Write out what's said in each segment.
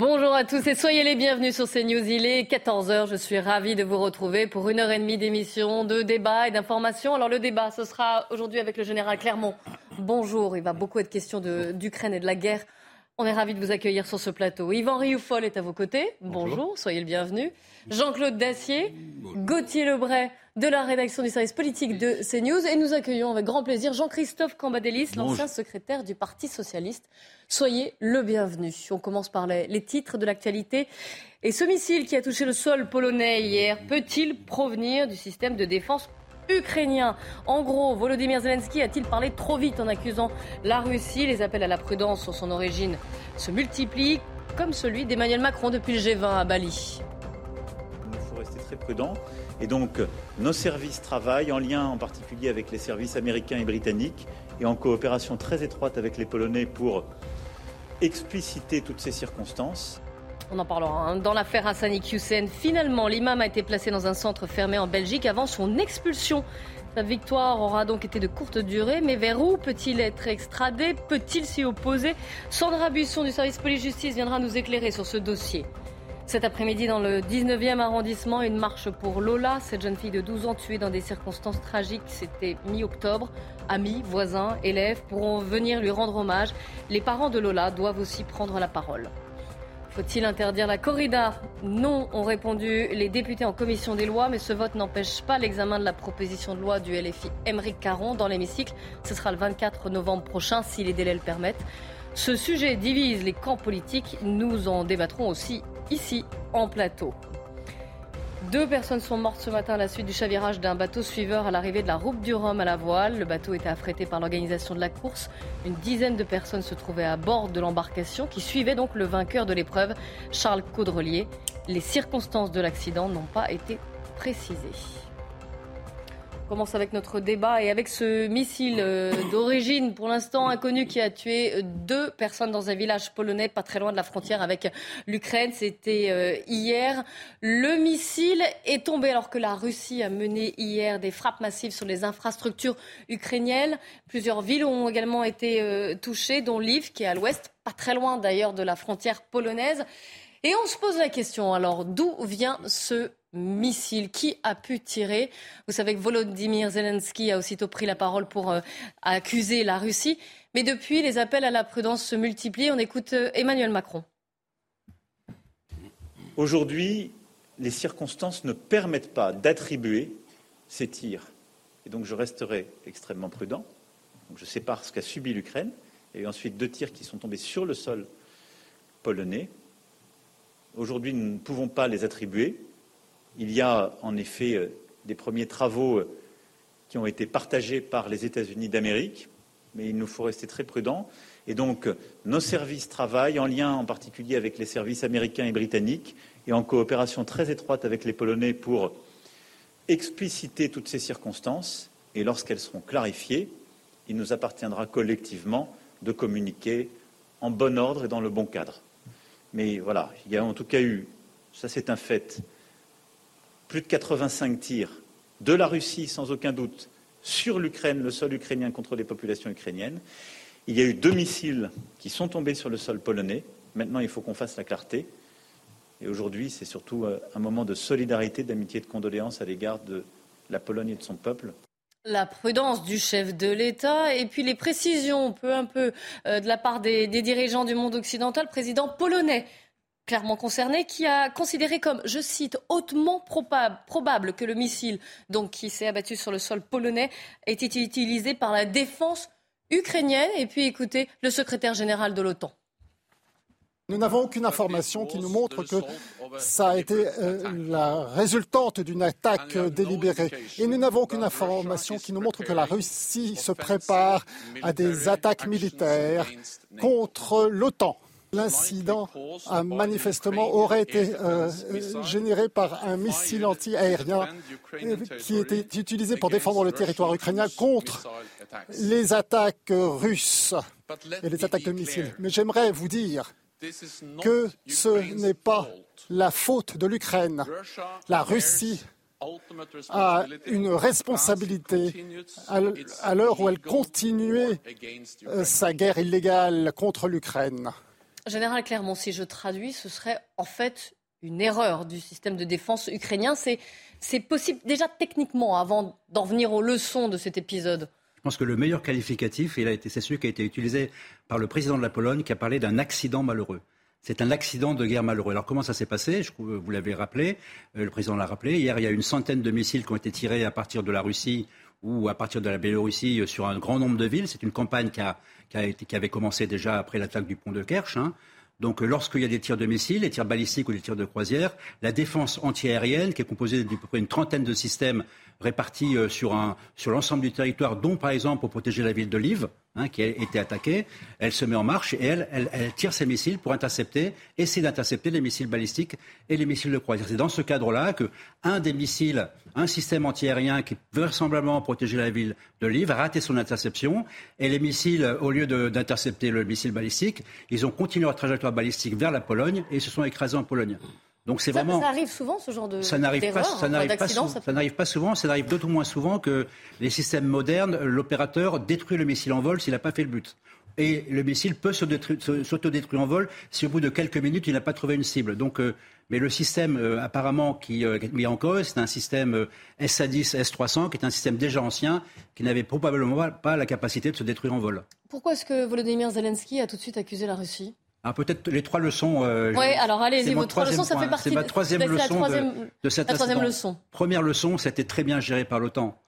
Bonjour à tous et soyez les bienvenus sur CNews. Il est 14h. Je suis ravie de vous retrouver pour une heure et demie d'émission, de débat et d'information. Alors, le débat, ce sera aujourd'hui avec le général Clermont. Bonjour. Il va beaucoup être question d'Ukraine et de la guerre. On est ravis de vous accueillir sur ce plateau. Yvan Rioufol est à vos côtés. Bonjour, soyez le bienvenu. Jean-Claude Dacier, Gauthier Lebray de la rédaction du service politique de CNews. Et nous accueillons avec grand plaisir Jean-Christophe Cambadélis, l'ancien secrétaire du Parti socialiste. Soyez le bienvenu. On commence par les, les titres de l'actualité. Et ce missile qui a touché le sol polonais hier peut-il provenir du système de défense ukrainien. En gros, Volodymyr Zelensky a-t-il parlé trop vite en accusant la Russie? Les appels à la prudence sur son origine se multiplient, comme celui d'Emmanuel Macron depuis le G20 à Bali. Il faut rester très prudent. Et donc, nos services travaillent en lien en particulier avec les services américains et britanniques et en coopération très étroite avec les Polonais pour expliciter toutes ces circonstances. On en parlera. Hein. Dans l'affaire Hassani Hussein, finalement, l'imam a été placé dans un centre fermé en Belgique avant son expulsion. Sa victoire aura donc été de courte durée, mais vers où peut-il être extradé? Peut-il s'y opposer? Sandra Buisson du service police-justice viendra nous éclairer sur ce dossier. Cet après-midi, dans le 19e arrondissement, une marche pour Lola, cette jeune fille de 12 ans tuée dans des circonstances tragiques. C'était mi-octobre. Amis, voisins, élèves pourront venir lui rendre hommage. Les parents de Lola doivent aussi prendre la parole. Faut-il interdire la corrida? Non, ont répondu les députés en commission des lois, mais ce vote n'empêche pas l'examen de la proposition de loi du LFI Émeric Caron dans l'hémicycle. Ce sera le 24 novembre prochain, si les délais le permettent. Ce sujet divise les camps politiques. Nous en débattrons aussi ici en plateau. Deux personnes sont mortes ce matin à la suite du chavirage d'un bateau suiveur à l'arrivée de la route du Rhum à la voile. Le bateau était affrété par l'organisation de la course. Une dizaine de personnes se trouvaient à bord de l'embarcation qui suivait donc le vainqueur de l'épreuve, Charles Caudrelier. Les circonstances de l'accident n'ont pas été précisées commence avec notre débat et avec ce missile euh, d'origine pour l'instant inconnu qui a tué euh, deux personnes dans un village polonais pas très loin de la frontière avec l'Ukraine. C'était euh, hier. Le missile est tombé alors que la Russie a mené hier des frappes massives sur les infrastructures ukrainiennes. Plusieurs villes ont également été touchées, dont Lviv qui est à l'ouest, pas très loin d'ailleurs de la frontière polonaise. Et on se pose la question alors d'où vient ce missile Qui a pu tirer? Vous savez que Volodymyr Zelensky a aussitôt pris la parole pour euh, accuser la Russie. Mais depuis, les appels à la prudence se multiplient. On écoute euh, Emmanuel Macron. Aujourd'hui, les circonstances ne permettent pas d'attribuer ces tirs. Et donc je resterai extrêmement prudent. je sépare ce qu'a subi l'Ukraine. et ensuite deux tirs qui sont tombés sur le sol polonais. Aujourd'hui, nous ne pouvons pas les attribuer. Il y a en effet euh, des premiers travaux euh, qui ont été partagés par les États-Unis d'Amérique, mais il nous faut rester très prudents. Et donc, nos services travaillent en lien en particulier avec les services américains et britanniques et en coopération très étroite avec les Polonais pour expliciter toutes ces circonstances. Et lorsqu'elles seront clarifiées, il nous appartiendra collectivement de communiquer en bon ordre et dans le bon cadre. Mais voilà, il y a en tout cas eu, ça c'est un fait, plus de 85 tirs de la Russie, sans aucun doute, sur l'Ukraine, le sol ukrainien contre les populations ukrainiennes. Il y a eu deux missiles qui sont tombés sur le sol polonais. Maintenant, il faut qu'on fasse la clarté. Et aujourd'hui, c'est surtout euh, un moment de solidarité, d'amitié, de condoléances à l'égard de la Pologne et de son peuple. La prudence du chef de l'État et puis les précisions peu un peu euh, de la part des, des dirigeants du monde occidental, président polonais clairement concerné, qui a considéré comme, je cite, hautement probable, que le missile donc, qui s'est abattu sur le sol polonais ait été utilisé par la défense ukrainienne. Et puis écoutez le secrétaire général de l'OTAN. Nous n'avons aucune information qui nous montre que ça a été euh, la résultante d'une attaque délibérée. Et nous n'avons aucune information qui nous montre que la Russie se prépare à des attaques militaires contre l'OTAN. L'incident a manifestement aurait été euh, généré par un missile anti-aérien euh, qui était utilisé pour défendre le territoire ukrainien contre les attaques russes et les attaques de missiles. Mais j'aimerais vous dire que ce n'est pas la faute de l'Ukraine. La Russie a une responsabilité à l'heure où elle continuait euh, sa guerre illégale contre l'Ukraine. Général Clermont, si je traduis, ce serait en fait une erreur du système de défense ukrainien. C'est possible déjà techniquement, avant d'en venir aux leçons de cet épisode. Je pense que le meilleur qualificatif, c'est celui qui a été utilisé par le président de la Pologne, qui a parlé d'un accident malheureux. C'est un accident de guerre malheureux. Alors comment ça s'est passé? Je, Vous l'avez rappelé, euh, le président l'a rappelé. Hier, il y a une centaine de missiles qui ont été tirés à partir de la Russie ou à partir de la Biélorussie euh, sur un grand nombre de villes. C'est une campagne qui, a, qui, a été, qui, avait commencé déjà après l'attaque du pont de Kerch. Hein. Donc euh, lorsqu'il y a des tirs de missiles, des tirs balistiques ou des tirs de croisière, la défense antiaérienne, qui est composée d'à peu près une trentaine de systèmes répartis euh, sur, un, sur l'ensemble du territoire, dont par exemple pour protéger la ville de Lviv, hein, qui a été attaquée, elle se met en marche et elle, tire ses missiles pour intercepter, essayer d'intercepter les missiles balistiques et les missiles de croisière. C'est dans ce cadre-là que un des missiles, un système antiaérien qui vraisemblablement protéger la ville de Lviv a raté son interception et les missiles, au lieu d'intercepter le missile balistique, ils ont continué leur trajectoire balistique vers la Pologne et se sont écrasés en Pologne. Donc c'est vraiment. Ça arrive souvent ce genre de. Ça n'arrive pas, ça n'arrive pas, ça n'arrive pas souvent. Ça n'arrive d'autant moins souvent que les systèmes modernes, l'opérateur détruit le missile en vol s'il n'a pas fait le but. Et le missile peut s'autodétruire en vol si au bout de quelques minutes il n'a pas trouvé une cible. Donc, euh, mais le système euh, apparemment qui euh, est mis en cause, c'est un système SA10, S300, qui est un système déjà ancien, qui n'avait probablement pas la capacité de se détruire en vol. Pourquoi est-ce que Volodymyr Zelensky a tout de suite accusé la Russie? Ah, peut-être les trois leçons. Euh, oui, alors allez-y, vos trois leçons, ça fait partie C'est ma troisième leçon de, cette la troisième leçon. Première leçon, c'était très bien géré par l'OTAN.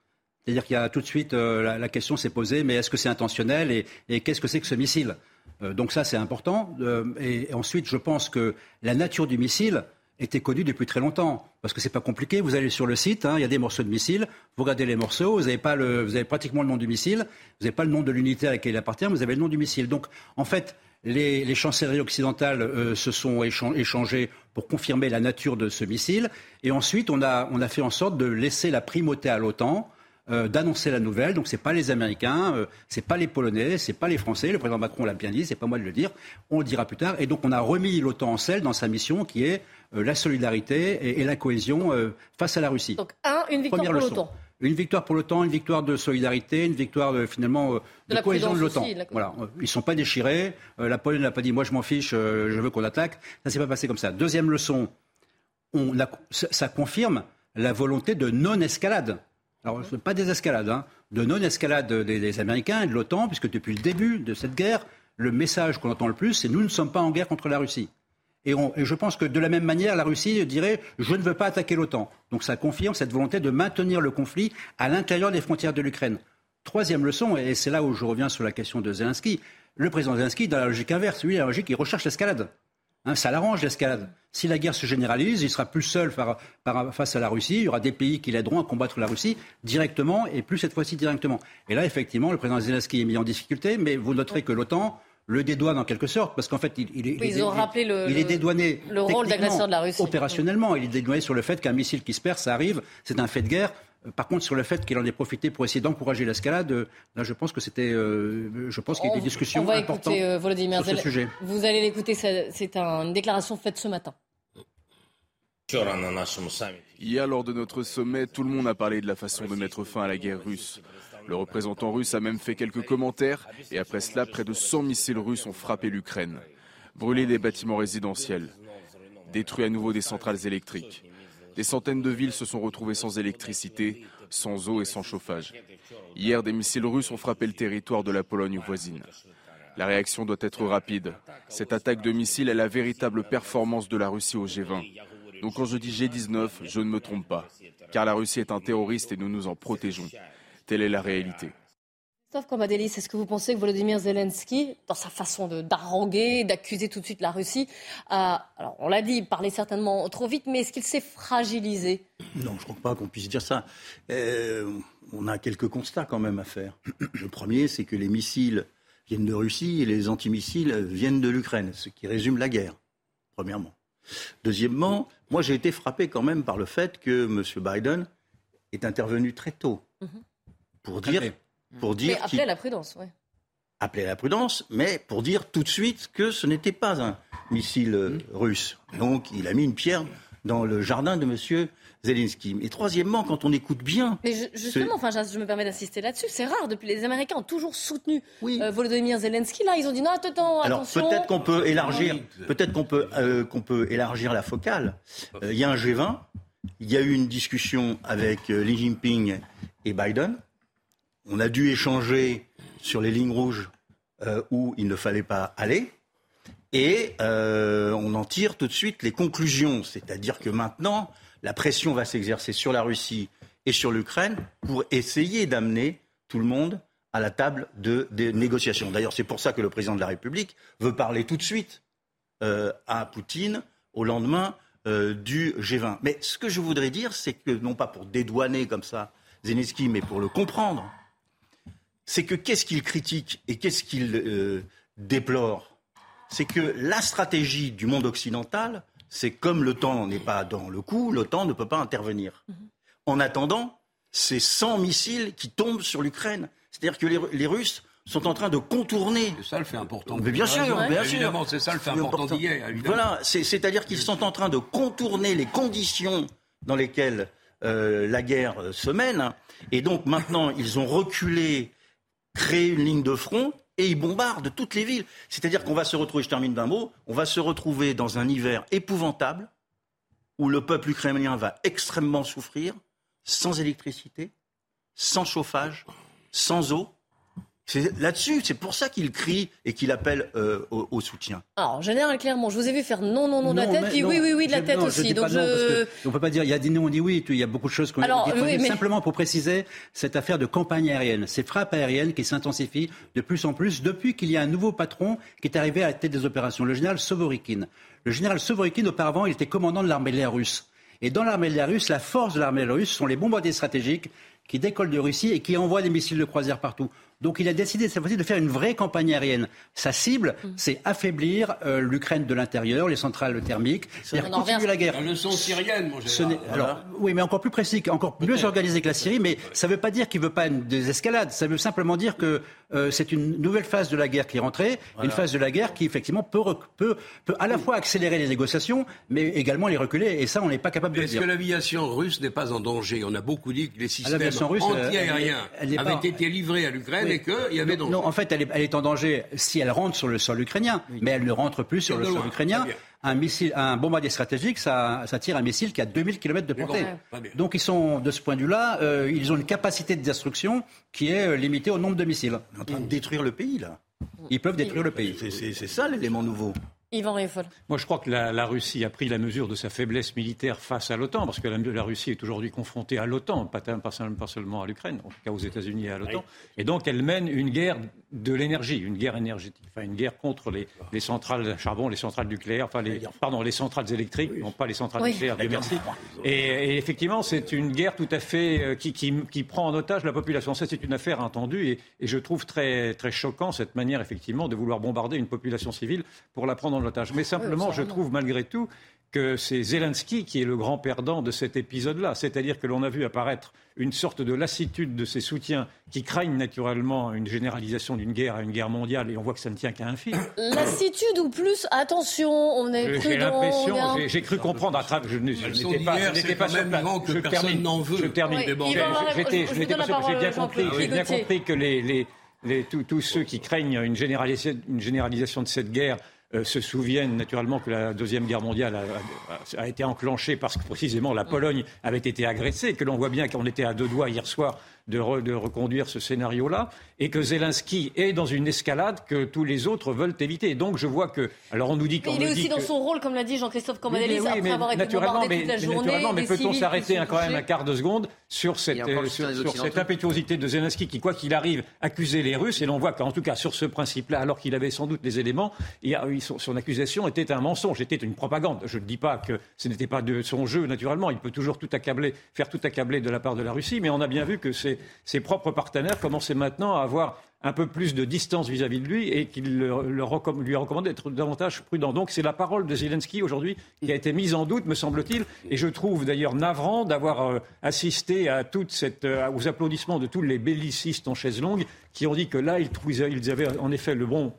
C'est-à-dire qu'il y a tout de suite, euh, la, question s'est posée, mais est-ce que c'est intentionnel et, qu'est-ce que c'est que ce missile? Euh, Donc ça, c'est important. et, ensuite, je pense que la nature du missile était connue depuis très longtemps. Parce que c'est pas compliqué. Vous allez sur le site, hein, il y a des morceaux de missiles. Vous regardez les morceaux. Vous avez pas le, vous avez pratiquement le nom du missile. Vous n'avez pas le nom de l'unité à laquelle il appartient. Vous avez le nom du missile. Donc, en fait, les, chancelleries occidentales euh, se sont échangées pour confirmer la nature de ce missile. Et ensuite, on a, fait en sorte de laisser la primauté à l'OTAN. Euh, d'annoncer la nouvelle. Donc ce n'est pas les Américains, euh, ce n'est pas les Polonais, ce n'est pas les Français. Le président Macron l'a bien dit, c'est pas moi de le dire. On le dira plus tard. Et donc on a remis l'OTAN en selle dans sa mission qui est la solidarité et, la cohésion face à la Russie. Donc un, une victoire pour l'OTAN. Une victoire pour l'OTAN, une victoire de solidarité, une victoire de, finalement euh, de, cohésion de l'OTAN. Voilà, ils sont pas déchirés. Euh, la Pologne n'a pas dit moi je m'en fiche, euh, je veux qu'on attaque. Ça s'est pas passé comme ça. Deuxième leçon, on ça confirme la volonté de non-escalade. Alors, ce pas des escalades, hein, de non-escalade des, des, Américains et de l'OTAN, puisque depuis le début de cette guerre, le message qu'on entend le plus, c'est nous ne sommes pas en guerre contre la Russie. Et, je pense que de la même manière, la Russie dirait je ne veux pas attaquer l'OTAN. Donc ça confirme cette volonté de maintenir le conflit à l'intérieur des frontières de l'Ukraine. Troisième leçon, et c'est là où je reviens sur la question de Zelensky, le président Zelensky, dans la logique inverse, lui, la logique, il recherche l'escalade. Hein, ça l'arrange l'escalade. Si la guerre se généralise, il sera plus seul face à la Russie. Il y aura des pays qui l'aideront à combattre la Russie directement et plus cette fois-ci directement. Et là, effectivement, le président Zelensky est mis en difficulté, mais vous noterez que l'OTAN le dédouane en quelque sorte, parce qu'en fait, il, il, il, Ils ont rappelé le, il est dédouané le rôle d'agresseur de la Russie. Opérationnellement, il est dédouané sur le fait qu'un missile qui se perd, ça arrive, c'est un fait de guerre. Euh, par contre, sur le fait qu'il en ait profité pour essayer d'encourager l'escalade, euh, là, je pense que c'était, euh, je pense qu'il y a eu des discussions on va importantes écouter, Volodymyr sur ce sujet. Vous allez l'écouter, c'est une déclaration faite ce matin. Hier, lors de notre sommet, tout le monde a parlé de la façon de mettre fin à la guerre russe. Le représentant russe a même fait quelques commentaires et après cela, près de 100 missiles russes ont frappé l'Ukraine, brûlé des bâtiments résidentiels, détruit à nouveau des centrales électriques. Des centaines de villes se sont retrouvées sans électricité, sans eau et sans chauffage. Hier, des missiles russes ont frappé le territoire de la Pologne voisine. La réaction doit être rapide. Cette attaque de missiles est la véritable performance de la Russie au G20. Donc quand je dis G19, je ne me trompe pas, car la Russie est un terroriste et nous nous en protégeons. Telle est la réalité. Christophe Cambadélis, est-ce que vous pensez que Volodymyr Zelensky, dans sa façon d'arranger, d'accuser tout de suite la Russie, a, alors on l'a dit, parlé certainement trop vite, mais est-ce qu'il s'est fragilisé? Non, je ne crois pas qu'on puisse dire ça. Euh, on a quelques constats quand même à faire. Le premier, c'est que les missiles viennent de Russie et les antimissiles viennent de l'Ukraine, ce qui résume la guerre, premièrement. Deuxièmement, moi j'ai été frappé quand même par le fait que M. Biden est intervenu très tôt mhm. Pour dire pour dire mais appeler à la prudence, oui. Appeler à la prudence, mais pour dire tout de suite que ce n'était pas un missile euh, russe. Donc il a mis une pierre dans le jardin de M. Zelensky. Et troisièmement, quand on écoute bien. Mais justement, enfin, je, me permets d'insister là-dessus, c'est rare. Depuis les Américains ont toujours soutenu euh, Volodymyr Zelensky. Là, ils ont dit non, attends, Alors peut-être qu'on peut élargir, peut-être qu'on peut, euh, qu'on peut élargir la focale. Il y a un G20. Il y a eu une discussion avec Xi Jinping et Biden. On a dû échanger sur les lignes rouges euh, où il ne fallait pas aller. Et euh, on en tire tout de suite les conclusions. C'est-à-dire que maintenant, la pression va s'exercer sur la Russie et sur l'Ukraine pour essayer d'amener tout le monde à la table de, des négociations. D'ailleurs, c'est pour ça que le président de la République veut parler tout de suite euh, à Poutine au lendemain du G20. Mais ce que je voudrais dire, c'est que, non pas pour dédouaner comme ça Zelensky, mais pour le comprendre, c'est que qu'est-ce qu'il critique et qu'est-ce qu'il euh, déplore? C'est que la stratégie du monde occidental, c'est comme l'OTAN n'est pas dans le coup, l'OTAN ne peut pas intervenir. Mhm. En attendant, c'est 100 missiles qui tombent sur l'Ukraine. C'est-à-dire que les, Russes sont en train de contourner. C'est ça le fait important. Mais bien sûr, bien sûr. c'est ça le fait important d'hier. Voilà, c'est-à-dire qu'ils sont en train de contourner les conditions dans lesquelles euh, la guerre se mène. Et donc maintenant, ils ont reculé créer une ligne de front et ils bombardent toutes les villes. C'est-à-dire qu'on va se retrouver, je termine d'un mot, on va se retrouver dans un hiver épouvantable où le peuple ukrainien va extrêmement souffrir, sans électricité, sans chauffage, sans eau, c'est là-dessus, c'est pour ça qu'il crie et qu'il appelle euh, au, soutien. Alors, général Clermont, je vous ai vu faire non, non, non de la tête, puis oui, oui, oui de la tête aussi. donc je... on ne peut pas dire il y a des non, on dit oui, il y a beaucoup de choses qu'on dit. Simplement pour préciser, cette affaire de campagne aérienne, ces frappes aériennes qui s'intensifient de plus en plus depuis qu'il y a un nouveau patron qui est arrivé à la tête des opérations, le général Sovorikin. Le général Sovorikin, auparavant, il était commandant de l'armée de l'air russe. Et dans l'armée de l'air russe, la force de l'armée de l'air russe sont les bombardiers stratégiques qui décollent de Russie et qui envoient des missiles de croisière partout. Donc il a décidé cette fois-ci de faire une vraie campagne aérienne. Sa cible, mm. c'est affaiblir euh, l'Ukraine de l'intérieur, les centrales thermiques, c'est continuer la guerre. La leçon syrienne, mon alors, oui, mais encore plus précis, encore mieux organisé que la Syrie, mais ça ne veut pas dire qu'il ne veut pas une désescalade. Ça veut simplement dire que euh, c'est une nouvelle phase de la guerre qui est rentrée, une phase de la guerre qui effectivement peut, peut, peut à la fois accélérer les négociations, mais également les reculer. Et ça, on n'est pas capable de le dire. Est-ce que l'aviation russe n'est pas en danger? On a beaucoup dit que les ah, systèmes anti-aériens avaient été livrés à l'Ukraine qu'il y avait danger. Non, en fait, elle est, en danger si elle rentre sur le sol ukrainien, mais elle ne rentre plus sur le sol ukrainien. Un, missile, un bombardier stratégique, ça, tire un missile qui a 2000 km de portée. Donc ils sont, de ce point de vue-là, euh, ils ont une capacité de destruction qui est euh, limitée au nombre de missiles. On est en train de détruire le pays, là. Ils peuvent détruire le pays. C'est ça l'élément nouveau. Yvan Moi, je crois que la, Russie a pris la mesure de sa faiblesse militaire face à l'OTAN, parce que la, Russie est aujourd'hui confrontée à l'OTAN, pas, pas, seulement à l'Ukraine, en tout cas aux États-Unis et à l'OTAN. Et donc, elle mène une guerre de l'énergie, une guerre énergétique, enfin une guerre contre les, centrales à charbon, les centrales nucléaires, enfin les, pardon, les centrales électriques, non pas les centrales nucléaires. merci. Et, effectivement, c'est une guerre tout à fait euh, qui, prend en otage la population. Ça, c'est une affaire intendue, et, et, je trouve très très choquant cette manière effectivement de vouloir bombarder une population civile pour la prendre en otage. Mais simplement, je trouve malgré tout que c'est Zelensky qui est le grand perdant de cet épisode-là. C'est-à-dire que l'on a vu apparaître une sorte de lassitude de ses soutiens qui craignent naturellement une généralisation d'une guerre à une guerre mondiale et on voit que ça ne tient qu'à un fil. Lassitude ou plus attention, on est J'ai l'impression, j'ai cru comprendre à travers, je n'étais pas, je n'étais pas sur que je personne n'en veut. Je termine. Oui, j'ai bien compris, j'ai bien compris que les, les, les tous ceux qui craignent une généralisation, une généralisation de cette guerre euh, se souviennent naturellement que la Deuxième Guerre mondiale a, a, été enclenchée parce que précisément la Pologne avait été agressée, que l'on voit bien qu'on était à deux doigts hier soir de, reconduire ce scénario-là, et que Zelensky est dans une escalade que tous les autres veulent éviter. donc je vois que, alors on nous dit qu'il est aussi dans son rôle, comme l'a dit Jean-Christophe Cambadélis, après avoir été bombardé toute la journée. Naturellement, mais peut-on s'arrêter quand même un quart de seconde sur cette, euh, sur, cette impétuosité de Zelensky qui, quoi qu'il arrive, accusait les Russes, et l'on voit qu'en tout cas sur ce principe-là, alors qu'il avait sans doute les éléments, son, accusation était un mensonge, était une propagande. Je ne dis pas que ce n'était pas de son jeu, naturellement, il peut toujours tout accabler, faire tout accabler de la part de la Russie, mais on a bien vu que ses, propres partenaires commençaient maintenant à avoir un peu plus de distance vis-à-vis de lui et qu'il lui recommande d'être davantage prudent. Donc c'est la parole de Zelensky aujourd'hui qui a été mise en doute, me semble-t-il, et je trouve d'ailleurs navrant d'avoir euh, assisté à toute cette, euh, aux applaudissements de tous les bellicistes en chaise longue qui ont dit que là, ils, ils avaient en effet le bon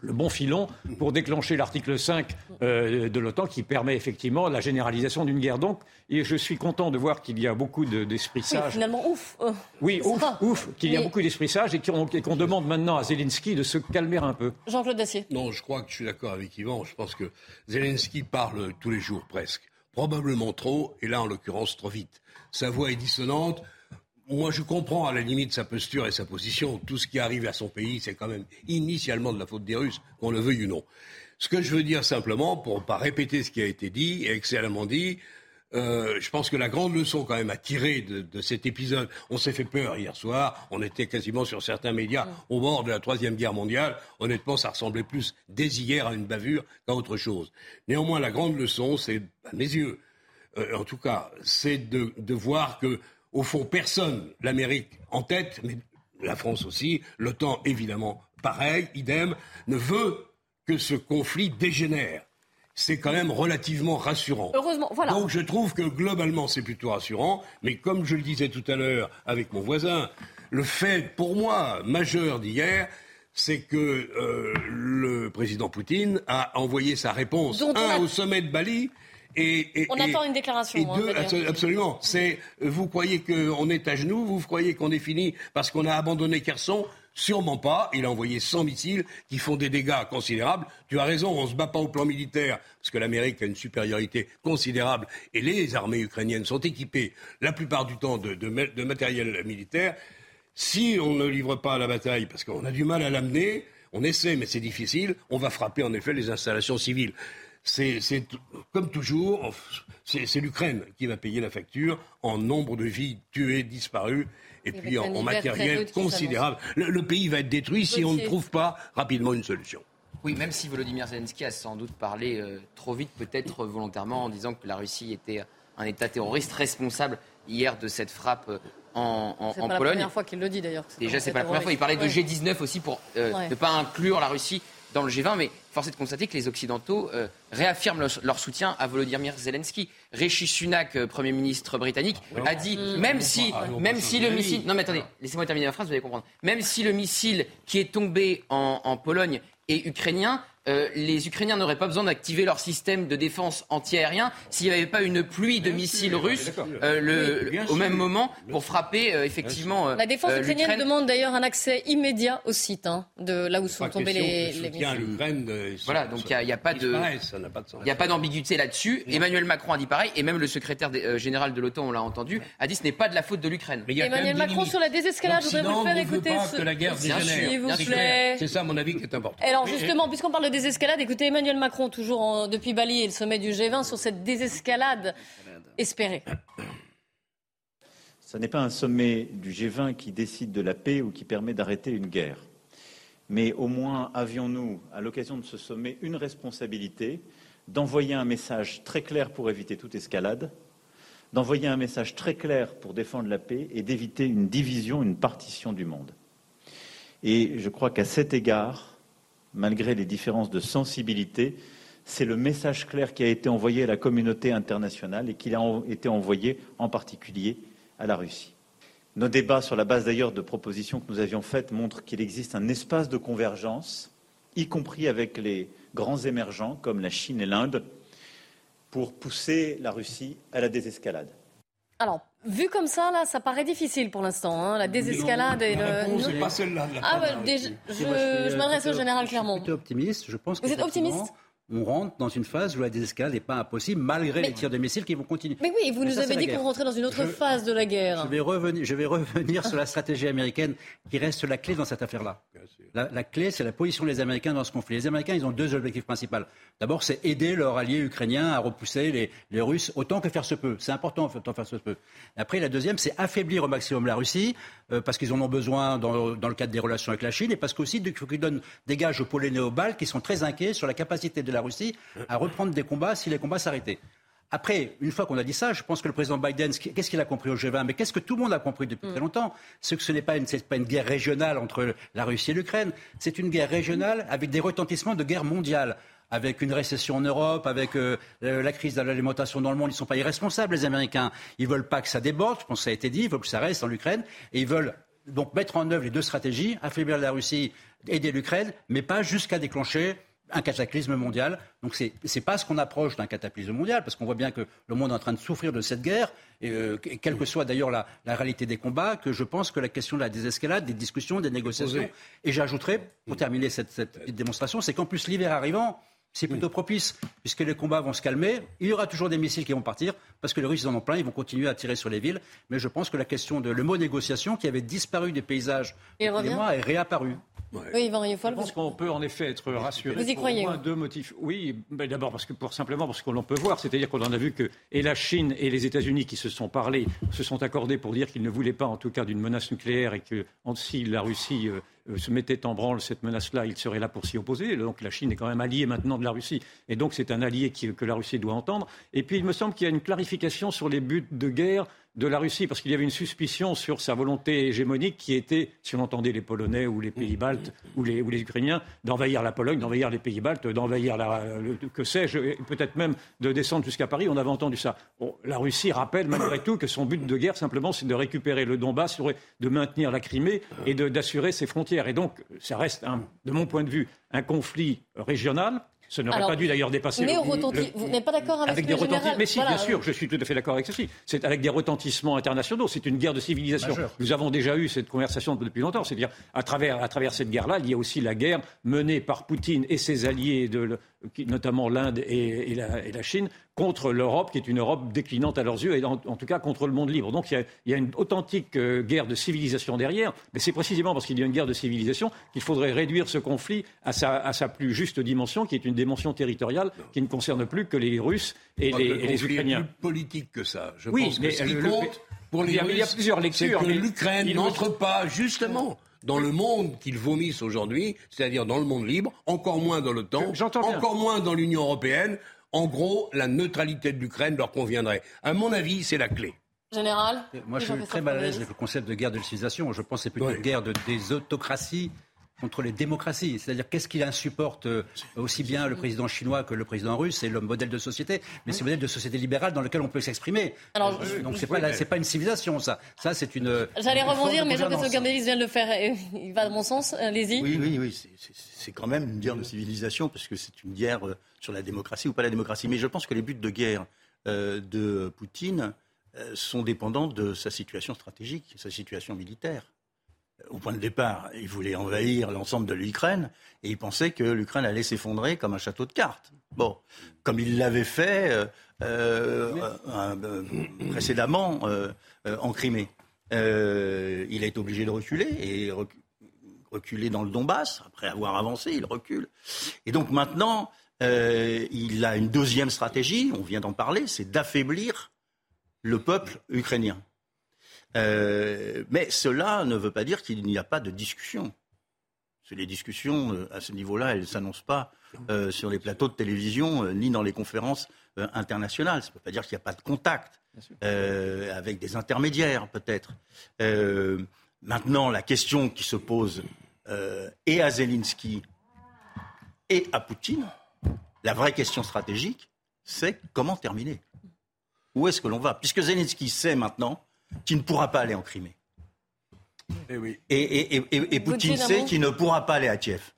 le bon filon pour déclencher l'article 5 euh, de l'OTAN qui permet effectivement la généralisation d'une guerre. Donc, et je suis content de voir qu'il y a beaucoup d'esprit de, sage. Oui, finalement, ouf. Euh, oui, ouf, ouf, qu'il y a beaucoup d'esprit sage et qu'on demande maintenant à Zelensky de se calmer un peu. Jean-Claude Dacier. Non, je crois que je suis d'accord avec Yvan. Je pense que Zelensky parle tous les jours presque. Probablement trop, et là en l'occurrence trop vite. Sa voix est dissonante moi, je comprends à la limite sa posture et sa position. Tout ce qui arrive à son pays, c'est quand même initialement de la faute des Russes, qu'on le veuille ou non. Ce que je veux dire simplement, pour ne pas répéter ce qui a été dit, et excellemment dit, euh, je pense que la grande leçon quand même à tirer de, cet épisode, on s'est fait peur hier soir, on était quasiment sur certains médias au bord de la Troisième Guerre mondiale. Honnêtement, ça ressemblait plus dès hier à une bavure qu'à autre chose. Néanmoins, la grande leçon, c'est, à mes yeux, euh, en tout cas, c'est de, de voir que au fond, personne, l'Amérique en tête, mais la France aussi, l'OTAN évidemment pareil, idem, ne veut que ce conflit dégénère. C'est quand même relativement rassurant. Heureusement, voilà. Donc je trouve que globalement c'est plutôt rassurant, mais comme je le disais tout à l'heure avec mon voisin, le fait pour moi majeur d'hier, c'est que euh, le président Poutine a envoyé sa réponse, un, au sommet de Bali, et, on attend une déclaration. Et hein, absolument. C'est vous croyez qu'on est à genoux, vous croyez qu'on est fini parce qu'on a abandonné Kherson? Sûrement pas. Il a envoyé 100 missiles qui font des dégâts considérables. Tu as raison, on ne se bat pas au plan militaire parce que l'Amérique a une supériorité considérable et les armées ukrainiennes sont équipées la plupart du temps de, de matériel militaire. Si on ne livre pas la bataille parce qu'on a du mal à l'amener, on essaie mais c'est difficile, on va frapper en effet les installations civiles c'est comme toujours, c'est l'Ukraine qui va payer la facture en nombre de vies tuées, disparues, et, puis en, matériel considérable. Le, pays va être détruit si on ne trouve pas rapidement une solution. Oui, même si Volodymyr Zelensky a sans doute parlé euh, trop vite, peut-être volontairement, en disant que la Russie était un État terroriste responsable hier de cette frappe euh, en, en, Pologne. C'est la première fois qu'il le dit d'ailleurs. Déjà, c'est pas la première fois. Il parlait de G19 aussi pour euh, ne pas inclure la Russie dans le G20, mais force est de constater que les Occidentaux euh, réaffirment leur, soutien à Volodymyr Zelensky. Rishi Sunak, euh, Premier ministre britannique, a dit mmh. même si, même si le missile, non mais attendez, laissez-moi terminer la phrase, vous allez comprendre. Même si le missile qui est tombé en Pologne est ukrainien, euh, les Ukrainiens n'auraient pas besoin d'activer leur système de défense antiaérien s'il n'y avait pas une pluie de missiles russes euh, au même moment pour frapper euh, effectivement. La défense ukrainienne demande d'ailleurs un accès immédiat au site hein, de là où sont tombés les, les missiles. voilà, donc il n'y a, pas de, il a pas d'ambiguïté là-dessus. Emmanuel Macron a dit pareil et même le secrétaire général de l'OTAN, on l'a entendu, a dit ce n'est pas de la faute de l'Ukraine. Emmanuel Macron sur la désescalade, je voudrais vous faire écouter. Ce... Que la guerre dégénère. C'est ça, à mon avis, qui est important. Alors justement, puisqu'on parle de désescalade. Écoutez, Emmanuel Macron, toujours depuis Bali et le sommet du G20, sur cette désescalade espérée. Ce n'est pas un sommet du G20 qui décide de la paix ou qui permet d'arrêter une guerre. Mais au moins avions-nous, à l'occasion de ce sommet, une responsabilité d'envoyer un message très clair pour éviter toute escalade, d'envoyer un message très clair pour défendre la paix et d'éviter une division, une partition du monde. Et je crois qu'à cet égard, malgré les différences de sensibilité, c'est le message clair qui a été envoyé à la communauté internationale et qui a été envoyé en particulier à la Russie. Nos débats, sur la base d'ailleurs de propositions que nous avions faites, montrent qu'il existe un espace de convergence, y compris avec les grands émergents comme la Chine et l'Inde, pour pousser la Russie à la désescalade. Vu comme ça, là, ça paraît difficile pour l'instant, hein, la désescalade et le. C'est pas celle-là. Ah, bah, je, je, m'adresse au général Clermont. Je suis optimiste. Je pense Vous êtes optimiste? On rentre dans une phase où la désescalade n'est pas impossible, malgré les tirs de missiles qui vont continuer. Mais oui, vous nous avez dit qu'on rentrait dans une autre phase de la guerre. Je vais, revenir, je vais revenir sur la stratégie américaine qui reste la clé dans cette affaire-là. La, clé, c'est la position des Américains dans ce conflit. Les Américains, ils ont deux objectifs principaux. D'abord, c'est aider leur allié ukrainien à repousser les, les, Russes autant que faire se peut. C'est important autant faire se peut. Après, la deuxième, c'est affaiblir au maximum la Russie, euh, parce qu'ils en ont besoin dans, dans, le cadre des relations avec la Chine, et parce qu'aussi, il faut qu'ils donnent des gages aux Polonais et qui sont très inquiets sur la capacité de la Russie à reprendre des combats si les combats s'arrêtaient. Après, une fois qu'on a dit ça, je pense que le président Biden, qu'est-ce qu'il a compris au G20 Mais qu'est-ce que tout le monde a compris depuis très mm. longtemps? C'est que ce n'est pas, pas, une guerre régionale entre la Russie et l'Ukraine, c'est une guerre régionale avec des retentissements de guerre mondiale avec une récession en Europe, avec euh, la crise de l'alimentation dans le monde. Ils ne sont pas irresponsables, les Américains. Ils veulent pas que ça déborde, je pense que ça a été dit, ils veulent que ça reste en Ukraine. Et ils veulent donc mettre en œuvre les deux stratégies, affaiblir la Russie, aider l'Ukraine, mais pas jusqu'à déclencher un cataclysme mondial. Donc ce n'est pas ce qu'on approche d'un cataclysme mondial, parce qu'on voit bien que le monde est en train de souffrir de cette guerre, et, euh, quelle que soit d'ailleurs la, réalité des combats, que je pense que la question de la désescalade, des discussions, des négociations, et j'ajouterai, pour terminer cette, cette démonstration, c'est qu'en plus l'hiver arrivant, c'est plutôt propice, puisque les combats vont se calmer. Il y aura toujours des missiles qui vont partir, parce que les Russes en ont plein, ils vont continuer à tirer sur les villes. Mais je pense que la question de le mot négociation, qui avait disparu des paysages il des mois, est réapparu. Oui, Je pense qu'on peut en effet être rassuré. Vous y croyez pour deux motifs. Oui, d'abord parce que pour simplement parce que l'on peut voir, c'est-à-dire qu'on en a vu que et la Chine et les États-Unis qui se sont parlé, se sont accordés pour dire qu'ils ne voulaient pas, en tout cas, d'une menace nucléaire et que si la Russie euh, se mettait en branle cette menace-là, il serait là pour s'y opposer. Donc la Chine est quand même alliée maintenant de la Russie. Et donc c'est un allié que la Russie doit entendre. Et puis il me semble qu'il y a une clarification sur les buts de guerre de la Russie, parce qu'il y avait une suspicion sur sa volonté hégémonique qui était, si on entendait les Polonais ou les pays baltes ou les, ou les Ukrainiens, d'envahir la Pologne, d'envahir les pays baltes, d'envahir la, que sais-je, peut-être même de descendre jusqu'à Paris. On avait entendu ça. la Russie rappelle malgré tout que son but de guerre, simplement, c'est de récupérer le Donbass, de maintenir la Crimée et d'assurer ses frontières. Et donc, ça reste, de mon point de vue, un conflit régional ce n'aurait pas dû d'ailleurs dépasser. Mais vous n'êtes pas d'accord avec, avec des retentissements. Mais si, bien sûr, je suis tout à fait d'accord avec ceci. C'est avec des retentissements internationaux. C'est une guerre de civilisation. Nous avons déjà eu cette conversation depuis longtemps. C'est-à-dire, à travers, à travers cette guerre-là, il y a aussi la guerre menée par Poutine et ses alliés, de, notamment l'Inde et, la, Chine, contre l'Europe, qui est une Europe déclinante à leurs yeux, et en, tout cas contre le monde libre. Donc il y a, une authentique euh, guerre de civilisation derrière, mais c'est précisément parce qu'il y a une guerre de civilisation qu'il faudrait réduire ce conflit à sa, plus juste dimension, qui est une dimension territoriale qui ne concerne plus que les Russes et les, et les Ukrainiens. plus politique que ça. Je oui, pense mais ce qui compte pour les il y a plusieurs lectures. C'est que l'Ukraine n'entre pas justement dans le monde qu'ils vomissent aujourd'hui, c'est-à-dire dans le monde libre, encore moins dans l'OTAN, encore moins dans l'Union européenne. En gros, la neutralité de l'Ukraine leur conviendrait. À mon avis, c'est la clé. Général Moi, je suis très mal à l'aise avec le concept de guerre de civilisation. Je pense que c'est plutôt une guerre de, des autocraties contre les démocraties. C'est-à-dire qu'est-ce qu'il insupporte euh, aussi bien le président chinois que le président russe, c'est le modèle de société, mais c'est le modèle de société libérale dans lequel on peut s'exprimer. Euh, donc c'est pas pas une civilisation ça. Ça c'est une. J'allais rebondir, mais Jean-Christophe Gambélis vient de le faire. Il va dans mon sens. Allez-y. Oui, oui, oui. C'est quand même une guerre de civilisation parce que c'est une guerre euh, sur la démocratie ou pas la démocratie. Mais je pense que les buts de guerre de Poutine sont dépendants de sa situation stratégique, sa situation militaire au point de départ, il voulait envahir l'ensemble de l'Ukraine et il pensait que l'Ukraine allait s'effondrer comme un château de cartes. Bon, comme il l'avait fait euh, euh, euh, précédemment en Crimée. il été obligé de reculer et reculer dans le Donbass. Après avoir avancé, il recule. Et donc maintenant, il a une deuxième stratégie, on vient d'en parler, c'est d'affaiblir le peuple ukrainien. Euh, mais cela ne veut pas dire qu'il n'y a pas de discussion. Les discussions, euh, à ce niveau-là, elles ne s'annoncent pas euh, sur les plateaux de télévision ni dans les conférences internationales. Ça ne veut pas dire qu'il n'y a pas de contact avec des intermédiaires, peut-être. maintenant, la question qui se pose et à Zelensky et à Poutine, la vraie question stratégique, c'est comment terminer? Où est-ce que l'on va? Puisque Zelensky sait maintenant qui ne pourra pas aller en Crimée. Eh et, et, Poutine sait qu'il ne pourra pas aller à Kiev.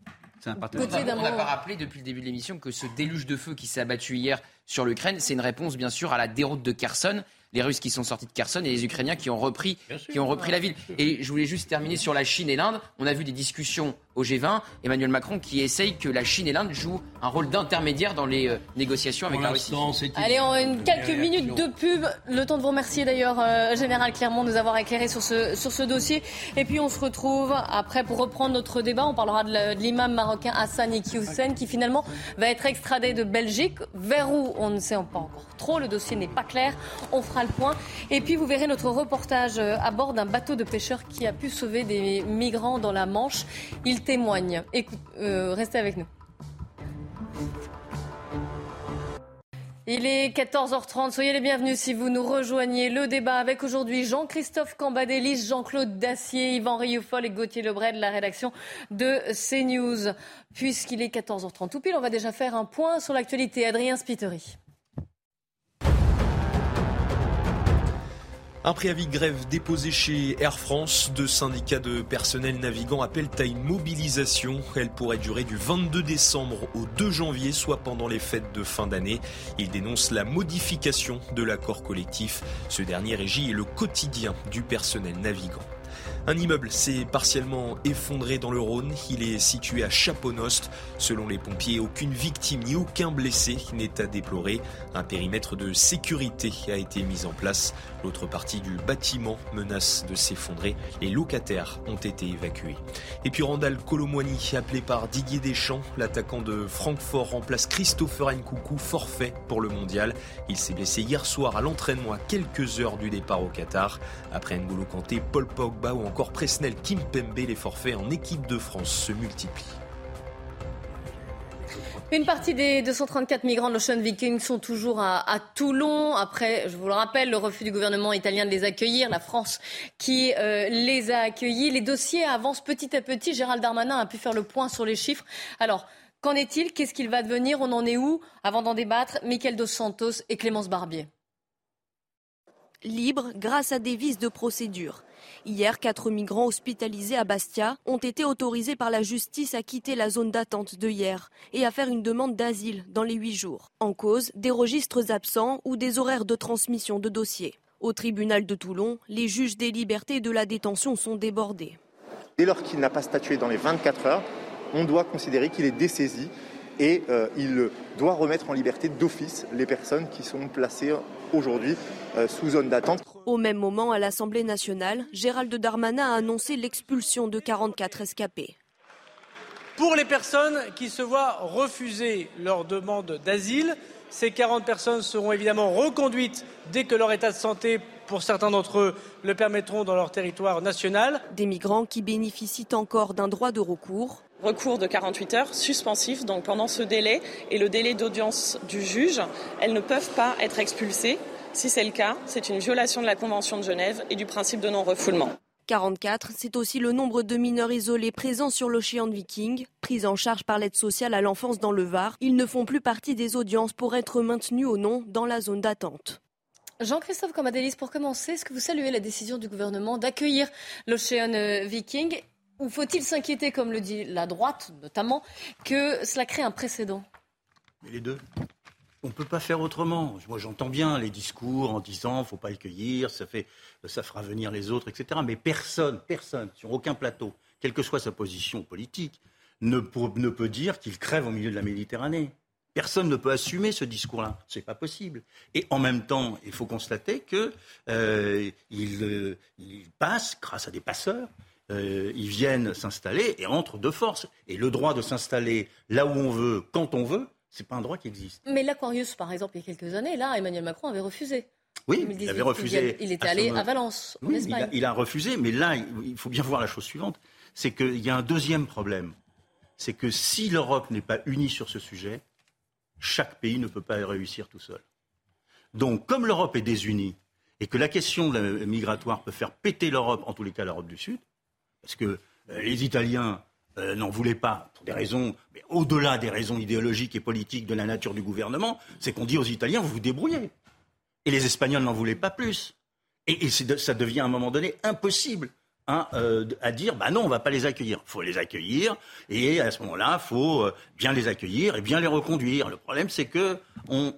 On n'a pas rappelé depuis le début de l'émission que ce déluge de feu qui s'est abattu hier sur l'Ukraine, c'est une réponse bien sûr à la déroute de Kherson. Les Russes qui sont sortis de Kherson et les Ukrainiens qui ont repris, qui ont repris la ville. Et je voulais juste terminer sur la Chine et l'Inde. On a vu des discussions au G20. Emmanuel Macron qui essaye que la Chine et l'Inde jouent un rôle d'intermédiaire dans les euh, négociations avec la Russie. Allez, en une, quelques minutes de pub. Le temps de vous remercier d'ailleurs, euh, Général Clermont, de nous avoir éclairé sur ce, sur ce dossier. Et puis on se retrouve après pour reprendre notre débat. On parlera de l'imam marocain Hassan Iqiyoussen qui finalement va être extradé de Belgique. Vers où On ne sait pas encore trop. Le dossier n'est pas clair. On fera le point. Et puis vous verrez notre reportage euh, à bord d'un bateau de pêcheurs qui a pu sauver des migrants dans la Manche. Il témoigne. Écoute, restez avec nous. Il est 14h30, soyez les bienvenus si vous nous rejoignez. Le débat avec aujourd'hui Jean-Christophe Cambadélis, Jean-Claude Dacier, Yvan Rioufol et Gauthier Lebret de la rédaction de CNews. Puisqu'il est 14h30 tout pile, on va déjà faire un point sur l'actualité. Adrien Spiteri. Un préavis de grève déposé chez Air France. Deux syndicats de personnel navigant appellent à une mobilisation. Elle pourrait durer du 22 décembre au 2 janvier, soit pendant les fêtes de fin d'année. Ils dénoncent la modification de l'accord collectif. Ce dernier régit le quotidien du personnel navigant. Un immeuble s'est partiellement effondré dans le Rhône. Il est situé à Chaponost. Selon les pompiers, aucune victime ni aucun blessé n'est à déplorer. Un périmètre de sécurité a été mis en place. L'autre partie du bâtiment menace de s'effondrer. Les locataires ont été évacués. Et puis Randall Colomwani, appelé par Didier Deschamps, l'attaquant de Francfort remplace Christopher Nkoukou, forfait pour le mondial. Il s'est blessé hier soir à l'entraînement à quelques heures du départ au Qatar. Après N'Golo Kanté, Paul Pogba ou encore Presnel Kimpembe, les forfaits en équipe de France se multiplient. Une partie des 234 migrants de l'Ocean Viking sont toujours à, Toulon. Après, je vous le rappelle, le refus du gouvernement italien de les accueillir, la France qui euh, les a accueillis. Les dossiers avancent petit à petit. Gérald Darmanin a pu faire le point sur les chiffres. Alors, qu'en est-il? Qu'est-ce qu'il va devenir? On en est où? Avant d'en débattre, Michael Dos Santos et Clémence Barbier. Libre grâce à des vices de procédure. Hier, quatre migrants hospitalisés à Bastia ont été autorisés par la justice à quitter la zone d'attente de hier et à faire une demande d'asile dans les huit jours. En cause, des registres absents ou des horaires de transmission de dossiers. Au tribunal de Toulon, les juges des libertés et de la détention sont débordés. Dès lors qu'il n'a pas statué dans les 24 heures, on doit considérer qu'il est dessaisi et euh, il doit remettre en liberté d'office les personnes qui sont placées aujourd'hui euh, sous zone d'attente. Au même moment, à l'Assemblée nationale, Gérald Darmanin a annoncé l'expulsion de 44 escapés. Pour les personnes qui se voient refuser leur demande d'asile, ces 40 personnes seront évidemment reconduites dès que leur état de santé, pour certains d'entre eux, le permettront dans leur territoire national. Des migrants qui bénéficient encore d'un droit de recours. Recours de 48 heures suspensif, donc pendant ce délai et le délai d'audience du juge, elles ne peuvent pas être expulsées. Si c'est le cas, c'est une violation de la Convention de Genève et du principe de non-refoulement. 44, c'est aussi le nombre de mineurs isolés présents sur l'Océan Viking, pris en charge par l'aide sociale à l'enfance dans le Var. Ils ne font plus partie des audiences pour être maintenus ou non dans la zone d'attente. Jean-Christophe Comadélis, pour commencer, est-ce que vous saluez la décision du gouvernement d'accueillir l'Océan Viking Ou faut-il s'inquiéter, comme le dit la droite notamment, que cela crée un précédent? Les deux. On ne peut pas faire autrement. Moi, j'entends bien les discours en disant faut pas le cueillir, ça, fait, fera venir les autres, etc. Mais personne, personne, sur aucun plateau, quelle que soit sa position politique, ne, peut dire qu'il crève au milieu de la Méditerranée. Personne ne peut assumer ce discours-là. Ce n'est pas possible. Et en même temps, il faut constater qu'il euh, il, passe, grâce à des passeurs, euh, ils viennent s'installer et entrent de force. Et le droit de s'installer là où on veut, quand on veut, c'est pas un droit qui existe. Mais l'Aquarius, par exemple, il y a quelques années, là, Emmanuel Macron avait refusé. Oui, il avait refusé. Il, était allé à Valence, oui, Il a, refusé, mais là, il faut bien voir la chose suivante. C'est qu'il y a un deuxième problème. C'est que si l'Europe n'est pas unie sur ce sujet, chaque pays ne peut pas réussir tout seul. Donc, comme l'Europe est désunie et que la question migratoire peut faire péter l'Europe, en tous les cas l'Europe du Sud, parce que euh, les Italiens euh, n'en voulait pas, pour des raisons, mais au-delà des raisons idéologiques et politiques de la nature du gouvernement, c'est qu'on dit aux Italiens, vous vous débrouillez. Et les Espagnols n'en voulaient pas plus. Et, ça devient à un moment donné impossible hein, euh, à dire, bah non, on ne va pas les accueillir. Il faut les accueillir, et à ce moment-là, il faut euh, bien les accueillir et bien les reconduire. Le problème, c'est que on,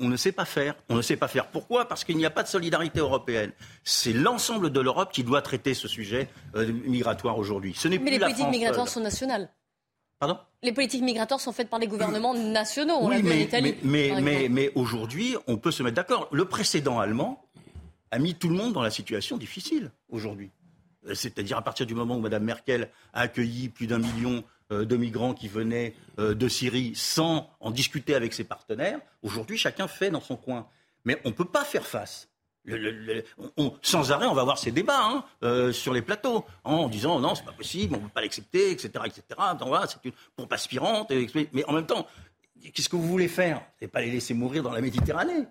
ne sait pas faire. On ne sait pas faire. Pourquoi? Parce qu'il n'y a pas de solidarité européenne. C'est l'ensemble de l'Europe qui doit traiter ce sujet euh, migratoire aujourd'hui. Ce n'est Mais les politiques migratoires sont nationales. Pardon? Les politiques migratoires sont faites par les gouvernements nationaux. On oui, mais, mais, mais, aujourd'hui, on peut se mettre d'accord. Le précédent allemand a mis tout le monde dans la situation difficile aujourd'hui. Euh, c'est-à-dire à partir du moment où Mme Merkel a accueilli plus d'un million euh, de migrants qui venaient euh, de Syrie sans en discuter avec ses partenaires, aujourd'hui chacun fait dans son coin. Mais on ne peut pas faire face. sans arrêt, on va avoir ces débats hein, sur les plateaux en disant non, c'est pas possible, on ne peut pas l'accepter, etc., c'est une pompe aspirante. Mais en même temps, qu'est-ce que vous voulez faire? C'est pas les laisser mourir dans la Méditerranée.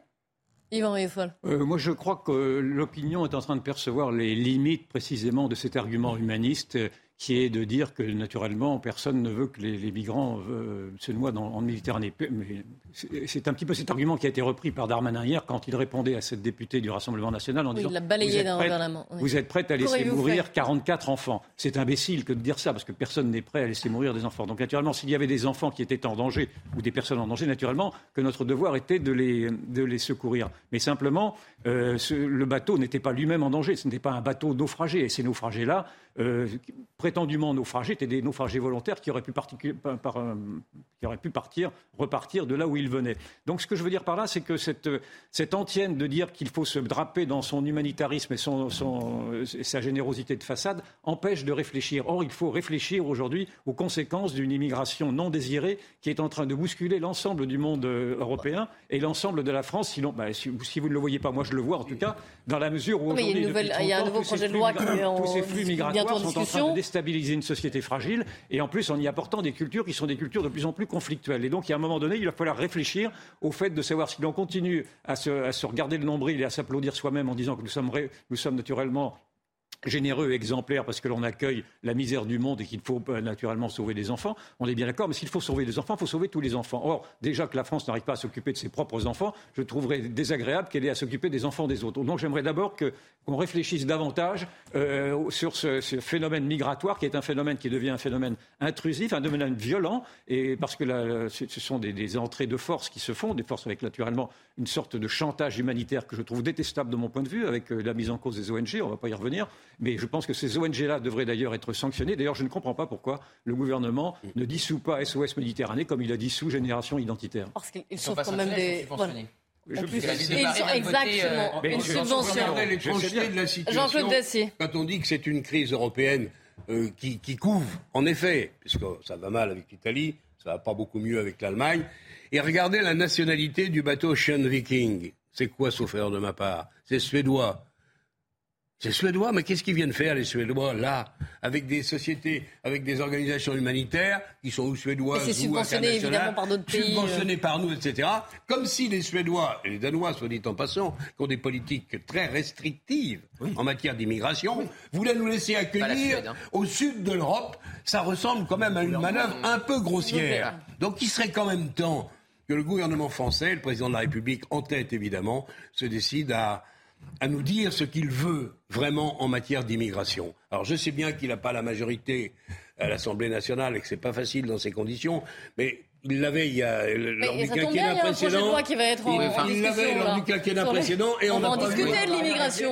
Euh, moi, je crois que l'opinion est en train de percevoir les limites précisément de cet argument humaniste qui est de dire que naturellement personne ne veut que les, migrants euh, se noient dans, en Méditerranée. C'est un petit peu cet argument qui a été repris par Darmanin hier quand il répondait à cette députée du Rassemblement national en disant il balayé vous, êtes prête, vous êtes prête à laisser mourir 44 enfants. C'est imbécile que de dire ça parce que personne n'est prêt à laisser mourir des enfants. Donc naturellement, s'il y avait des enfants qui étaient en danger ou des personnes en danger, naturellement que notre devoir était de les, de les secourir. Mais simplement, euh, le bateau n'était pas lui-même en danger. Ce n'était pas un bateau naufragé. Et ces naufragés-là, euh, prétendument naufragés, étaient des naufragés volontaires qui auraient, pu qui auraient pu partir, repartir de là où ils venaient. Donc ce que je veux dire par là, c'est que cette, cette antienne de dire qu'il faut se draper dans son humanitarisme et, son, sa générosité de façade empêche de réfléchir. Or, il faut réfléchir aujourd'hui aux conséquences d'une immigration non désirée qui est en train de bousculer l'ensemble du monde euh, européen et l'ensemble de la France. Sinon, bah, si, vous ne le voyez pas, moi je le vois en tout cas, dans la mesure où aujourd'hui, il y a un nouveau projet de loi qui est en, tous ces flux migratoires sont en train de déstabiliser une société fragile et en plus en y apportant des cultures qui sont des cultures de plus en plus conflictuelles. Et donc, il y a un moment donné, il va falloir réfléchir au fait de savoir si l'on continue à se, regarder le nombril et à s'applaudir soi-même en disant que nous sommes, nous sommes naturellement généreux, exemplaire, parce que l'on accueille la misère du monde et qu'il faut euh, naturellement sauver des enfants. On est bien d'accord, mais s'il faut sauver des enfants, il faut sauver tous les enfants. Or, déjà que la France n'arrive pas à s'occuper de ses propres enfants, je trouverais désagréable qu'elle ait à s'occuper des enfants des autres. Donc j'aimerais d'abord qu'on réfléchisse davantage euh, sur ce, phénomène migratoire, qui est un phénomène qui devient un phénomène intrusif, un phénomène violent, et parce que ce sont des, des, entrées de force qui se font, des forces avec naturellement une sorte de chantage humanitaire que je trouve détestable de mon point de vue, avec euh, la mise en cause des ONG, on ne va pas y revenir, mais je pense que ces ONG-là devraient d'ailleurs être sanctionnées. D'ailleurs, je ne comprends pas pourquoi le gouvernement ne dissout pas SOS Méditerranée comme il a dissous Génération Identitaire. Parce qu'ils sauvent quand même des... Je plus, exactement, une subvention. de la situation, quand on dit que c'est une crise européenne euh, qui, qui, couvre, en effet, puisque ça va mal avec l'Italie, ça va pas beaucoup mieux avec l'Allemagne, et regardez la nationalité du bateau Ocean Viking. C'est quoi, sauf erreur de ma part? C'est suédois. C'est suédois, mais qu'est-ce qu'ils viennent faire, les Suédois, là, avec des sociétés, avec des organisations humanitaires qui sont ou suédoises c'est subventionné évidemment par d'autres pays. Subventionnés euh. par nous, etc. Comme si les Suédois et les Danois, soit dit en passant, qui ont des politiques très restrictives en matière d'immigration, voulaient nous laisser accueillir hein. au sud de l'Europe. Ça ressemble quand même à une manœuvre un peu grossière. Donc il serait quand même temps que le gouvernement français, le président de la République en tête évidemment, se décide à à nous dire ce qu'il veut vraiment en matière d'immigration. Alors je sais bien qu'il n'a pas la majorité à l'Assemblée nationale et que c'est pas facile dans ces conditions, mais il l'avait il y a lors du quinquennat précédent. il l'avait lors du quinquennat précédent et on n'a pas vu.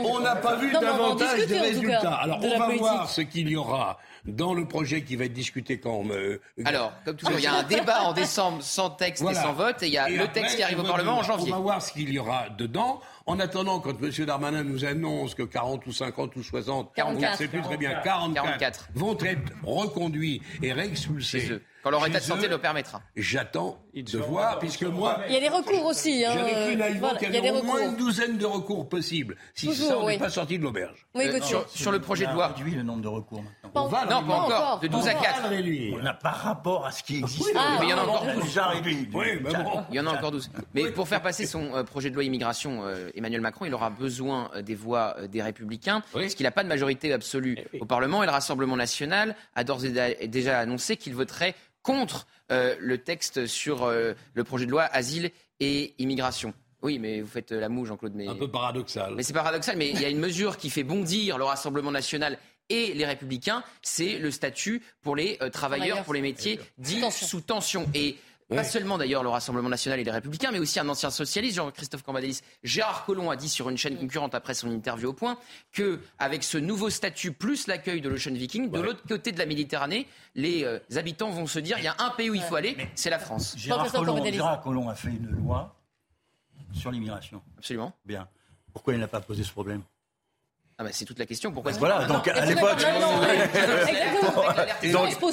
On n'a pas vu davantage de résultats. Alors on va voir ce qu'il y aura dans le projet qui va être discuté quand. Euh, Alors, comme toujours, il y a un débat en décembre sans texte et sans vote, et il y a le texte qui arrive au Parlement en janvier. On va voir ce qu'il y aura dedans. En attendant, quand M. Darmanin nous annonce que 40 ou 50 ou 60, 44, on ne sait plus très bien, 44, vont être reconduits et réexpulsés quand leur état de santé le permettra. J'attends de voir, puisque moi. Il y a des recours aussi. Hein, J'avais cru naïvement qu'il y avait au moins une douzaine de recours possibles, si ça n'est pas sorti de l'auberge. Oui, euh, sur, sur, le projet de loi. On réduit le nombre de recours maintenant. on va non, pas encore. De 12 à 4. On n'a pas rapport à ce qui existe. Mais il y en a encore 12. Déjà réduit. Oui, mais bon. Il y en a encore 12. Mais pour faire passer son euh, projet de loi immigration, euh, Emmanuel Macron, il aura besoin des voix des Républicains, parce qu'il n'a pas de majorité absolue eh au Parlement. Et le Rassemblement national a d'ores et déjà annoncé qu'il voterait contre euh, le texte sur euh, le projet de loi asile et immigration. Oui, mais vous faites la moue, Jean-Claude. Mais... Un peu paradoxal. Mais c'est paradoxal, mais il y a une mesure qui fait bondir le Rassemblement national et les Républicains, c'est le statut pour les euh, travailleurs, pour les métiers dits sous tension. Et pas seulement d'ailleurs le Rassemblement national et les Républicains, mais aussi un ancien socialiste, Jean-Christophe Cambadélis. Gérard Collomb a dit sur une chaîne concurrente après son interview au point que avec ce nouveau statut plus l'accueil de l'Ocean Viking, de l'autre côté de la Méditerranée, les euh, habitants vont se dire il y a un pays où il faut aller, c'est la France. Gérard Collomb, a fait une loi sur l'immigration. Absolument. Bien. Pourquoi il n'a pas posé ce problème? Ah bah c'est toute la question. Pourquoi Voilà, donc à l'époque.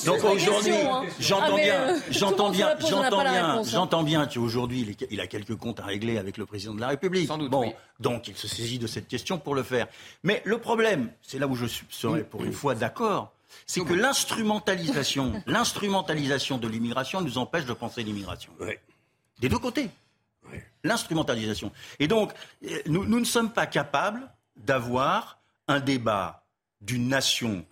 donc, aujourd'hui, j'entends bien, j'entends bien, j'entends bien, j'entends bien qu'aujourd'hui il a quelques comptes à régler avec le président de la République. Sans doute. Bon, donc il se saisit de cette question pour le faire. Mais le problème, c'est là où je serais pour une fois d'accord, c'est que l'instrumentalisation, l'instrumentalisation de l'immigration nous empêche de penser l'immigration. Des deux côtés. L'instrumentalisation. Et donc, nous, nous ne sommes pas capables d'avoir un débat d'une nation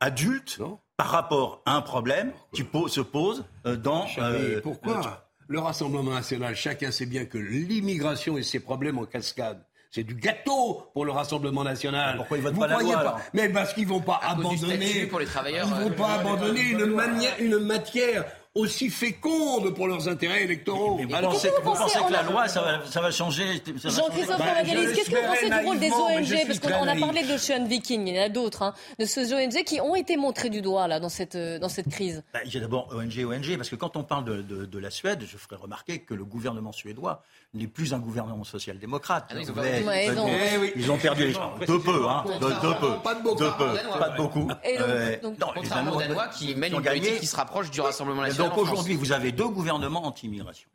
adulte par rapport à un problème qui se pose euh, dans... Euh, pourquoi euh, le Rassemblement national, chacun sait bien que l'immigration et ses problèmes en cascade, c'est du gâteau pour le Rassemblement national. Pourquoi ils votent pas la loi Mais parce qu'ils vont pas abandonner. Pour les travailleurs, ils vont pas abandonner une, une matière aussi féconde pour leurs intérêts électoraux. Mais, vous, pensez, que la loi, ça va, ça va changer Jean-Christophe bah, qu'est-ce que vous pensez du rôle des ONG Parce qu'on a parlé d'Ocean Viking, il y en a d'autres, hein, de ces ONG qui ont été montrés du doigt là, dans, cette, euh, dans cette crise. Bah, il y a d'abord ONG, ONG, parce que quand on parle de, de, de la Suède, je ferai remarquer que le gouvernement suédois n'est plus un gouvernement social-démocrate. Ah, ils, ils, ont perdu les gens. De peu, hein. De, peu. Pas de beaucoup. De peu. Pas de beaucoup. Et donc, donc, contrairement aux Danois qui mènent une politique qui se rapproche du Rassemblement national. Donc aujourd'hui, vous avez deux gouvernements anti-immigration.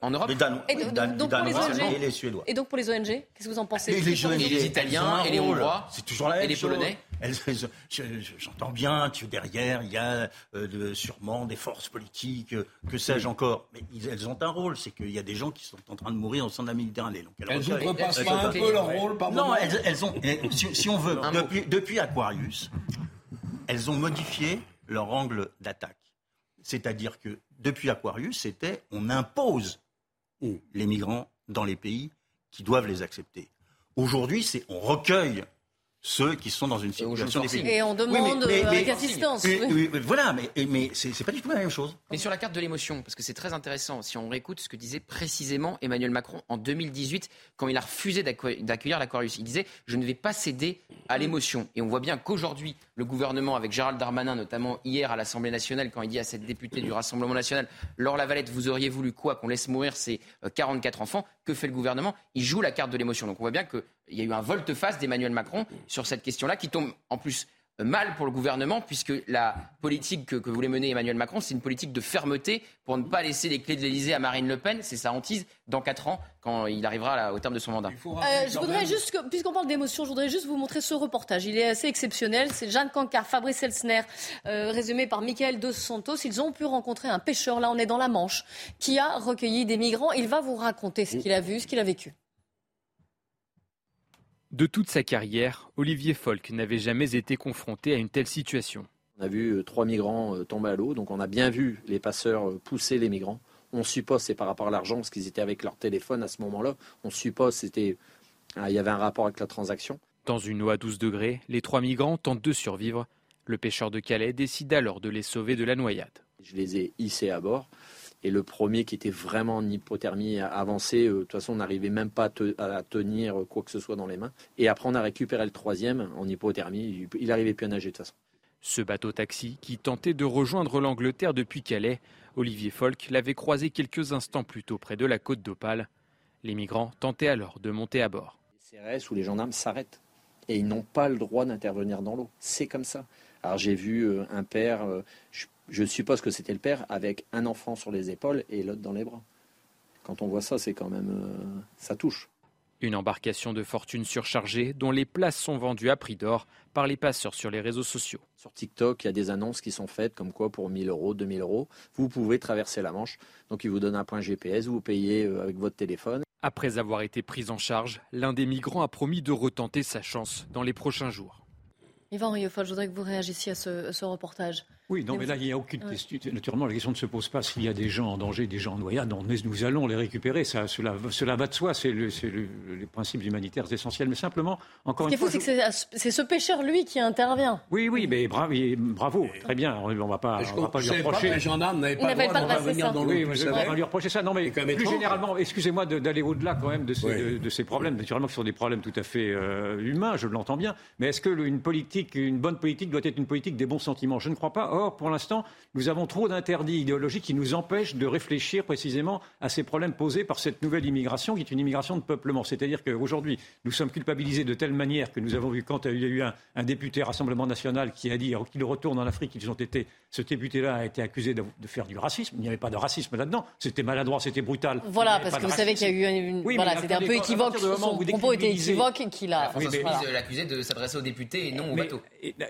En Europe. Les Danois, et, donc, les ONG, et les Suédois. Et donc pour les ONG, qu'est-ce que vous en pensez? Les, les, les Italiens et les Hongrois. C'est toujours la même Et les Polonais J'entends bien que derrière, il y a euh, de, sûrement des forces politiques, euh, que sais-je encore. Mais elles ont un rôle, c'est qu'il y a des gens qui sont en train de mourir au sein de la Méditerranée. Donc elles, elles outrepassent pas un peu leur rôle par Non, elles, elles, ont, si, si on veut, depuis, depuis Aquarius, elles ont modifié leur angle d'attaque. C'est-à-dire que depuis Aquarius, c'était on impose les migrants dans les pays qui doivent les accepter. Aujourd'hui, c'est on recueille ceux qui sont dans une situation difficile. Et on demande oui, mais, assistance. voilà, mais, mais c'est pas du tout la même chose. Mais sur la carte de l'émotion, parce que c'est très intéressant, si on réécoute ce que disait précisément Emmanuel Macron en 2018, quand il a refusé d'accueillir l'Aquarius. Il disait Je ne vais pas céder à l'émotion. Et on voit bien qu'aujourd'hui, le gouvernement, avec Gérald Darmanin, notamment hier à l'Assemblée nationale, quand il dit à cette députée du Rassemblement national Laure Lavalette, vous auriez voulu quoi Qu'on laisse mourir ces 44 euh, enfants? Que fait le gouvernement Il joue la carte de l'émotion. Donc on voit bien que il y a eu un volte-face d'Emmanuel Macron sur cette question-là qui tombe en plus mal pour le gouvernement puisque la politique que, voulait mener Emmanuel Macron, c'est une politique de fermeté pour ne pas laisser les clés de l'Elysée à Marine Le Pen. C'est sa hantise dans 4 ans quand il arrivera au terme de son mandat. Euh, je voudrais juste, puisqu'on parle d'émotion, je voudrais juste vous montrer ce reportage. Il est assez exceptionnel. C'est Jeanne Cancard, Fabrice Elsner, euh, résumé par Michael Dos Santos. Ils ont pu rencontrer un pêcheur, là on est dans la Manche, qui a recueilli des migrants. Il va vous raconter ce qu'il a vu, ce qu'il a vécu. De toute sa carrière, Olivier Folk n'avait jamais été confronté à une telle situation. On a vu euh, trois migrants euh, tomber à l'eau, donc on a bien vu les passeurs euh, pousser les migrants. On suppose c'est par rapport à l'argent, parce qu'ils étaient avec leur téléphone à ce moment-là. On suppose c'était il y avait un rapport avec la transaction. Dans une eau à 12 degrés, les trois migrants tentent de survivre. Le pêcheur de Calais décide alors de les sauver de la noyade. Je les ai hissés à bord. Et le premier qui était vraiment en hypothermie avancée, euh, de toute façon, on n'arrivait même pas à, tenir quoi que ce soit dans les mains. Et après, on a récupéré le troisième en hypothermie. Il n'arrivait plus à nager de toute façon. Ce bateau-taxi, qui tentait de rejoindre l'Angleterre depuis Calais, Olivier Folk l'avait croisé quelques instants plus tôt près de la côte d'Opale. Les migrants tentaient alors de monter à bord. Les CRS ou les gendarmes s'arrêtent et ils n'ont pas le droit d'intervenir dans l'eau. C'est comme ça. Alors j'ai vu euh, un père, euh, je suppose que c'était le père avec un enfant sur les épaules et l'autre dans les bras. Quand on voit ça, c'est quand même. Euh, ça touche. Une embarcation de fortune surchargée dont les places sont vendues à prix d'or par les passeurs sur les réseaux sociaux. Sur TikTok, il y a des annonces qui sont faites comme quoi pour 1000 euros, 2000 euros, vous pouvez traverser la Manche. Donc ils vous donnent un point GPS, vous payez euh, avec votre téléphone. Après avoir été pris en charge, l'un des migrants a promis de retenter sa chance dans les prochains jours. Yvan Rieufol, je voudrais que vous réagissiez à ce reportage. Oui, non, mais, là, il n'y a aucune question. Naturellement, la question ne se pose pas s'il y a des gens en danger, des gens en noyade. Non, nous allons les récupérer. Ça, cela, cela va de soi. C'est le, le, les principes humanitaires essentiels. Mais simplement, encore une fois. Ce qui est fou, c'est que c'est ce pêcheur, lui, qui intervient. Oui, oui, mais bravo, bravo très bien. On ne va pas, on va pas lui reprocher. Pas les gendarmes n'avaient pas le droit de venir dans l'eau. Oui, je ne vais pas lui reprocher ça. Non, mais plus généralement, excusez-moi d'aller au-delà quand même de ces, de, ces problèmes. Naturellement, ce sont des problèmes tout à fait euh, humains, je l'entends bien. Mais est-ce que une politique, une bonne politique doit être une politique des bons sentiments? Je ne crois pas. Or, pour l'instant, nous avons trop d'interdits idéologiques qui nous empêchent de réfléchir précisément à ces problèmes posés par cette nouvelle immigration qui est une immigration de peuplement. C'est-à-dire qu'aujourd'hui, nous sommes culpabilisés de telle manière que nous avons vu quand il y a eu un, député Rassemblement national qui a dit qu'il retourne en Afrique, ils ont été, ce député-là a été accusé de, faire du racisme. Il n'y avait pas de racisme là-dedans. C'était maladroit, c'était brutal. Voilà, parce que vous savez qu'il y a eu une. voilà, c'était un peu équivoque. Son propos était équivoque qu'il a. François oui, l'accusé de s'adresser aux députés et non au bateau.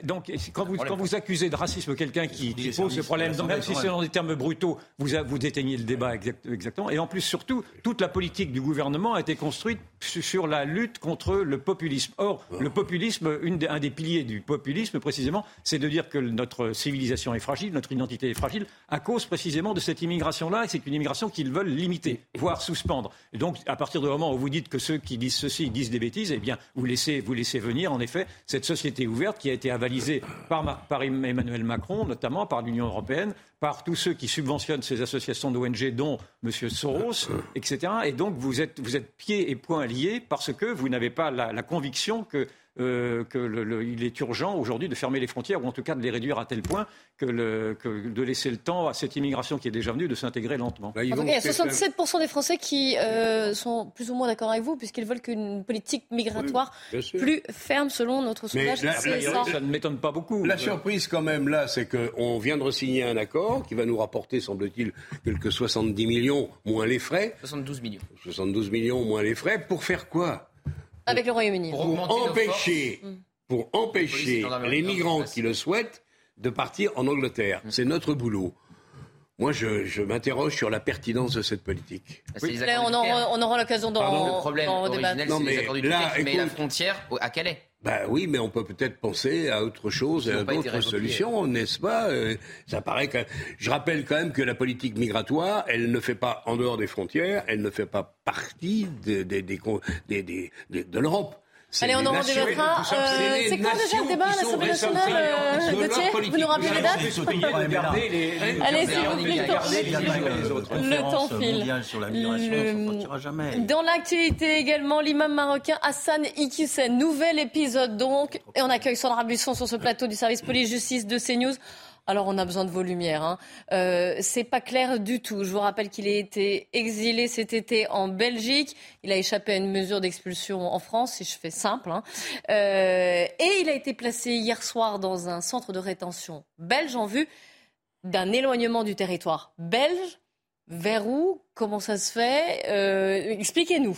donc, quand vous, quand vous accusez de racisme quelqu'un qui, qui pose ce problème, même si c'est dans des termes brutaux, vous, vous déteignez le débat exactement. Et en plus, surtout, toute la politique du gouvernement a été construite sur la lutte contre le populisme. Or, le populisme, un des piliers du populisme, précisément, c'est de dire que notre civilisation est fragile, notre identité est fragile, à cause précisément de cette immigration-là, et c'est une immigration qu'ils veulent limiter, voire suspendre. Et donc, à partir du moment où vous dites que ceux qui disent ceci disent des bêtises, eh bien, vous laissez, vous laissez venir, en effet, cette société ouverte qui a été avalisée par, par Emmanuel Macron, notamment par l'Union européenne, par tous ceux qui subventionnent ces associations d'ONG, dont M. Soros, etc. Et donc, vous êtes, vous pieds et poings liés parce que vous n'avez pas la conviction que euh, qu'il est urgent aujourd'hui de fermer les frontières, ou en tout cas de les réduire à tel point que, de laisser le temps à cette immigration qui est déjà venue de s'intégrer lentement. il y a 67% des Français qui euh, sont plus ou moins d'accord avec vous, puisqu'ils veulent qu'une politique migratoire plus ferme selon notre sondage. ça. ça ne m'étonne pas beaucoup. La surprise quand même là, c'est qu'on vient de signer un accord qui va nous rapporter, semble-t-il, quelques 70 millions moins les frais. 72 millions. 72 millions moins les frais. Pour faire quoi? Avec le Royaume-Uni. Pour, empêcher, pour empêcher les migrants qui le souhaitent de partir en Angleterre. Mm. C'est notre boulot. Moi, je, m'interroge sur la pertinence de cette politique. on, aura, l'occasion d'en Le problème les du mais la frontière à Calais. Ben oui, mais on peut peut-être penser à autre chose, à d'autres solutions, n'est-ce pas? Euh, Ça paraît que je rappelle quand même que la politique migratoire, elle ne fait pas en dehors des frontières, elle ne fait pas partie de, de l'Europe. Allez, on en. Euh, c'est quand déjà le débat à l'Assemblée nationale euh, Gauthier Vous nous rappelez les dates Allez, s'il vous plaît, le temps file. Dans l'actualité également, l'imam marocain Hassan Iqiyoussen. Nouvel épisode donc. Et on accueille Sandra Buisson sur ce plateau du service police-justice de CNews. Alors on a besoin de vos lumières. Hein. Euh, c'est pas clair du tout. Je vous rappelle qu'il a été exilé cet été en Belgique. Il a échappé à une mesure d'expulsion en France, si je fais simple. Hein. Euh, et il a été placé hier soir dans un centre de rétention belge en vue d'un éloignement du territoire belge. Vers où? Comment ça se fait? Euh, Expliquez-nous.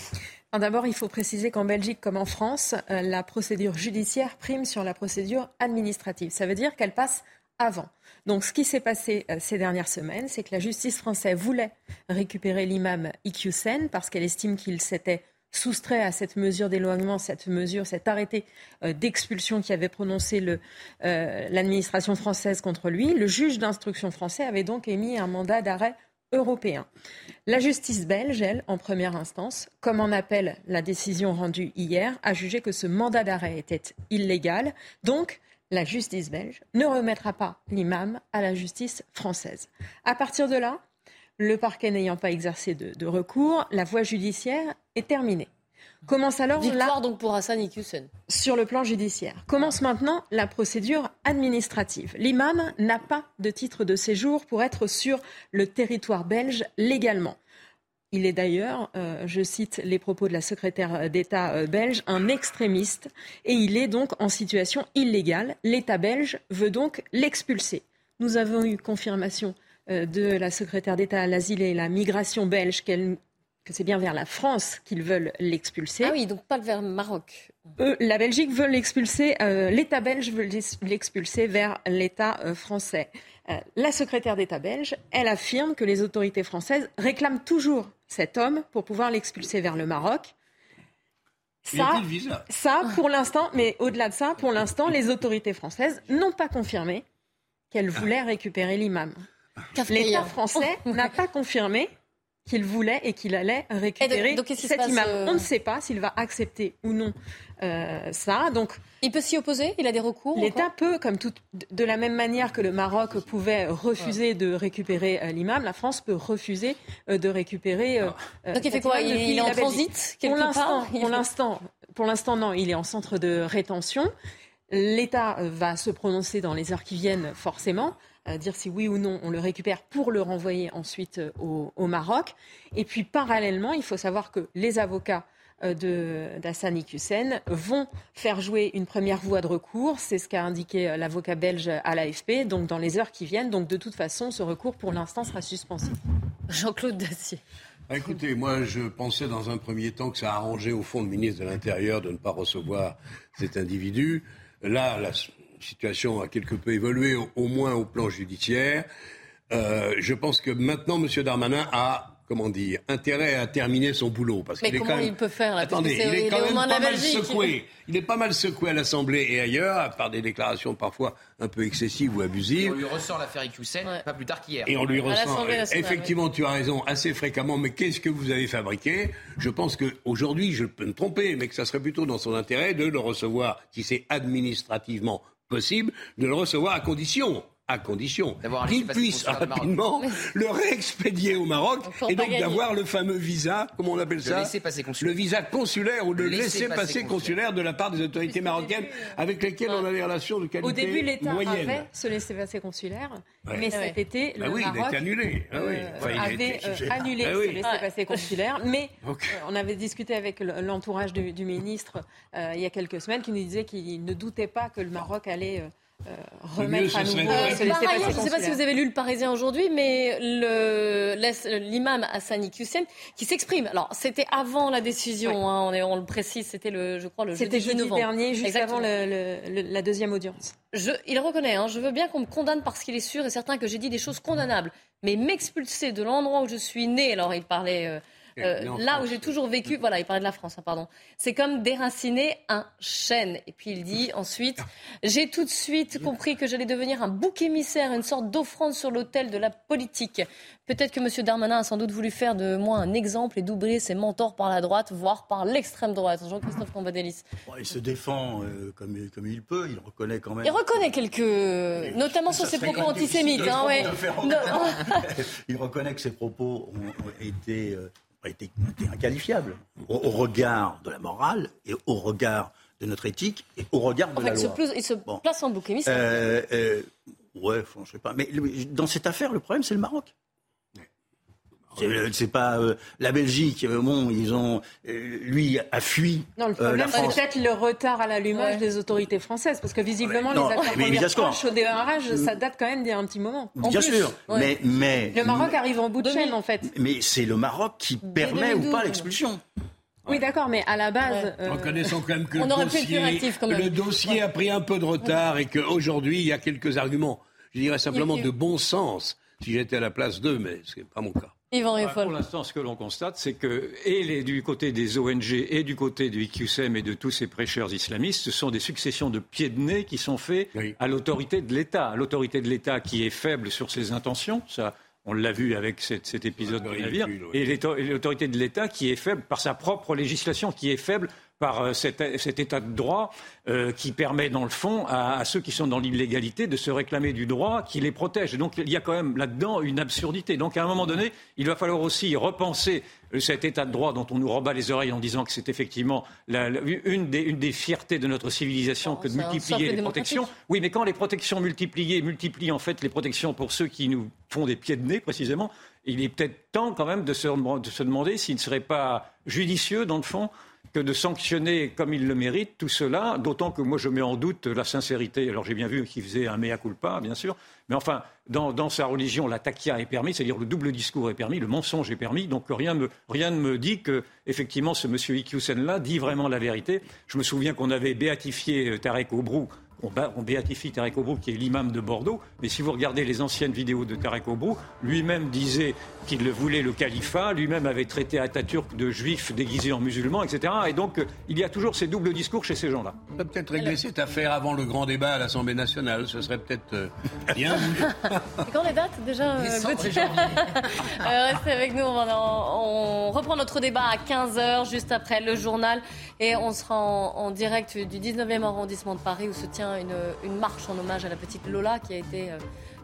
D'abord, il faut préciser qu'en Belgique comme en France, euh, la procédure judiciaire prime sur la procédure administrative. Ça veut dire qu'elle passe avant. Donc ce qui s'est passé euh, ces dernières semaines, c'est que la justice française voulait récupérer l'imam Iqiyoussen parce qu'elle estime qu'il s'était soustrait à cette mesure d'éloignement, cette mesure, cet arrêté euh, d'expulsion qui avait prononcé euh, l'administration française contre lui. Le juge d'instruction français avait donc émis un mandat d'arrêt européen. La justice belge, elle, en première instance, comme en appelle la décision rendue hier, a jugé que ce mandat d'arrêt était illégal. Donc, la justice belge ne remettra pas l'imam à la justice française. À partir de là, le parquet n'ayant pas exercé de, recours, la voie judiciaire est terminée. Commence alors Victoire donc pour Hassan Iqiyoussen. Sur le plan judiciaire. Commence maintenant la procédure administrative. L'imam n'a pas de titre de séjour pour être sur le territoire belge légalement. Il est d'ailleurs, euh, je cite les propos de la secrétaire d'État euh, belge, un extrémiste et il est donc en situation illégale. L'État belge veut donc l'expulser. Nous avons eu confirmation euh, de la secrétaire d'État à l'asile et la migration belge que c'est bien vers la France qu'ils veulent l'expulser. Ah oui, donc pas vers le Maroc. la Belgique veut l'expulser, l'État belge veut l'expulser vers l'État français. La secrétaire d'État belge, elle affirme que les autorités françaises réclament toujours cet homme pour pouvoir l'expulser vers le Maroc. Ça, ça, pour l'instant, mais au-delà de ça, pour l'instant, les autorités françaises n'ont pas confirmé qu'elle voulait récupérer l'imam. L'État français n'a pas confirmé qu'il voulait et qu'il allait récupérer cet imam. Euh, On ne sait pas s'il va accepter ou non euh, ça. Donc, il peut s'y opposer? Il a des recours L'État peut, comme tout, de la même manière que le Maroc pouvait refuser de récupérer euh, l'imam, la France peut refuser de récupérer. Donc il fait quoi? il, est en transit quelque Pour l'instant, pour l'instant, non. Il est en centre de rétention. L'État va se prononcer dans les heures qui viennent, forcément dire si oui ou non on le récupère pour le renvoyer ensuite euh, au, Maroc. Et puis parallèlement, il faut savoir que les avocats euh, d'Assani Hussein vont faire jouer une première voie de recours. C'est ce qu'a indiqué euh, l'avocat belge à l'AFP, donc dans les heures qui viennent. Donc de toute façon, ce recours pour l'instant sera suspensif. Jean-Claude Dacier. Bah, écoutez, moi je pensais dans un premier temps que ça arrangeait au fond le ministre de l'Intérieur de ne pas recevoir cet individu. Là, la, situation a quelque peu évolué, au, moins au plan judiciaire. Euh, je pense que maintenant, M. Darmanin a comment dire, intérêt à terminer son boulot. Parce Mais comment il peut faire Attendez, il est quand même pas mal secoué. Il est pas mal secoué à l'Assemblée et ailleurs, par des déclarations parfois un peu excessives ou abusives. on lui ressort l'affaire Iqiyoussen, pas plus tard qu'hier. Et on lui ressort, effectivement, tu as raison, assez fréquemment, mais qu'est-ce que vous avez fabriqué? Je pense qu'aujourd'hui, je peux me tromper, mais que ça serait plutôt dans son intérêt de le recevoir, si c'est administrativement possible de le recevoir à condition à condition qu'il puisse rapidement le réexpédier au Maroc et donc d'avoir le fameux visa, comment on appelle ça Le visa consulaire ou le, laisser-passer consulaire. de la part des autorités marocaines avec lesquelles on a des relations de qualité Au début, l'État avait ce laisser-passer consulaire, mais cet été, le Maroc il annulé. Ah avait annulé ce laisser-passer consulaire, mais euh, on avait discuté avec l'entourage du, ministre euh, il y a quelques semaines qui nous disait qu'il ne doutait pas que le Maroc allait... Euh, remettre à nouveau. Euh, je ne sais pas si vous avez lu le Parisien aujourd'hui, mais l'imam Hassani Hussein qui s'exprime. Alors, c'était avant la décision, hein, on, est, on, le précise, c'était le, je crois, le jeudi, jeudi novembre. dernier, juste avant la deuxième audience. Je, il reconnaît, hein, je veux bien qu'on me condamne parce qu'il est sûr et certain que j'ai dit des choses condamnables, mais m'expulser de l'endroit où je suis né, alors il parlait... Euh, euh, là où j'ai toujours vécu, voilà, il parlait de la France, hein, pardon. C'est comme déraciner un chêne. Et puis il dit ensuite, j'ai tout de suite compris que j'allais devenir un bouc émissaire, une sorte d'offrande sur l'autel de la politique. Peut-être que M. Darmanin a sans doute voulu faire de moi un exemple et doubler ses mentors par la droite, voire par l'extrême droite. Jean-Christophe Cambadélis. il se défend euh, comme, comme, il peut, il reconnaît quand même. Il reconnaît quelques. notamment sur ses propos antisémites. Hein, il reconnaît que ses propos ont été. A été, inqualifiable au, regard de la morale et au regard de notre éthique et au regard de la loi. il se place en bouc émissaire. Euh, euh, ouais, je sais pas. Mais dans cette affaire, le problème, c'est le Maroc. C'est pas euh, la Belgique. Euh, bon, ils ont, euh, lui a fui. Non, le problème, c'est peut-être le retard à l'allumage des autorités françaises, parce que visiblement, les accords au démarrage, ça date quand même d'il y a un petit moment. bien sûr, mais, mais le Maroc arrive en bout de chaîne, en fait. Mais c'est le Maroc qui permet ou pas l'expulsion. Oui, d'accord, mais à la base. Reconnaissons quand même que le, dossier, le dossier a pris un peu de retard et qu'aujourd'hui, il y a quelques arguments, je dirais simplement de bon sens, si j'étais à la place d'eux, mais ce n'est pas mon cas. Bah, pour l'instant, ce que l'on constate, c'est que, et les, du côté des ONG et du côté du IQSM et de tous ces prêcheurs islamistes, ce sont des successions de pieds de nez qui sont faits à l'autorité de l'État. L'autorité de l'État qui est faible sur ses intentions, ça, on l'a vu avec cet, épisode de navire, et l'autorité de l'État qui est faible par sa propre législation, qui est faible par euh, cet, état de droit euh, qui permet, dans le fond, à, ceux qui sont dans l'illégalité de se réclamer du droit qui les protège. donc il y a quand même là-dedans une absurdité. Donc à un moment donné, il va falloir aussi repenser cet état de droit dont on nous rebat les oreilles en disant que c'est effectivement une, des, fiertés de notre civilisation que de multiplier les protections. Oui, mais quand les protections multipliées multiplient en fait les protections pour ceux qui nous font des pieds de nez précisément, il est peut-être temps quand même de se, de se demander s'il ne serait pas judicieux, dans le fond, que de sanctionner comme il le mérite tout cela, d'autant que moi je mets en doute la sincérité. Alors j'ai bien vu qu'il faisait un mea culpa, bien sûr, mais enfin, dans, sa religion, la takia est permis, c'est-à-dire le double discours est permis, le mensonge est permis, donc rien, ne me dit que, effectivement, ce monsieur Ikyusen-là dit vraiment la vérité. Je me souviens qu'on avait béatifié Tarek Obrou on, béatifie Tarek Obrou, qui est l'imam de Bordeaux, mais si vous regardez les anciennes vidéos de Tarek Obrou, lui-même disait qu'il voulait le califat, lui-même avait traité Atatürk de juif déguisé en musulman, etc. Et donc, il y a toujours ces doubles discours chez ces gens-là. On peut peut-être régler cette affaire avant le grand débat à l'Assemblée nationale, ce serait peut-être euh, bien. quand les dates déjà euh, Restez avec nous, on, reprend notre débat à 15h, juste après le journal, et on sera en, direct du 19e arrondissement de Paris où se tient une, marche en hommage à la petite Lola qui a été euh,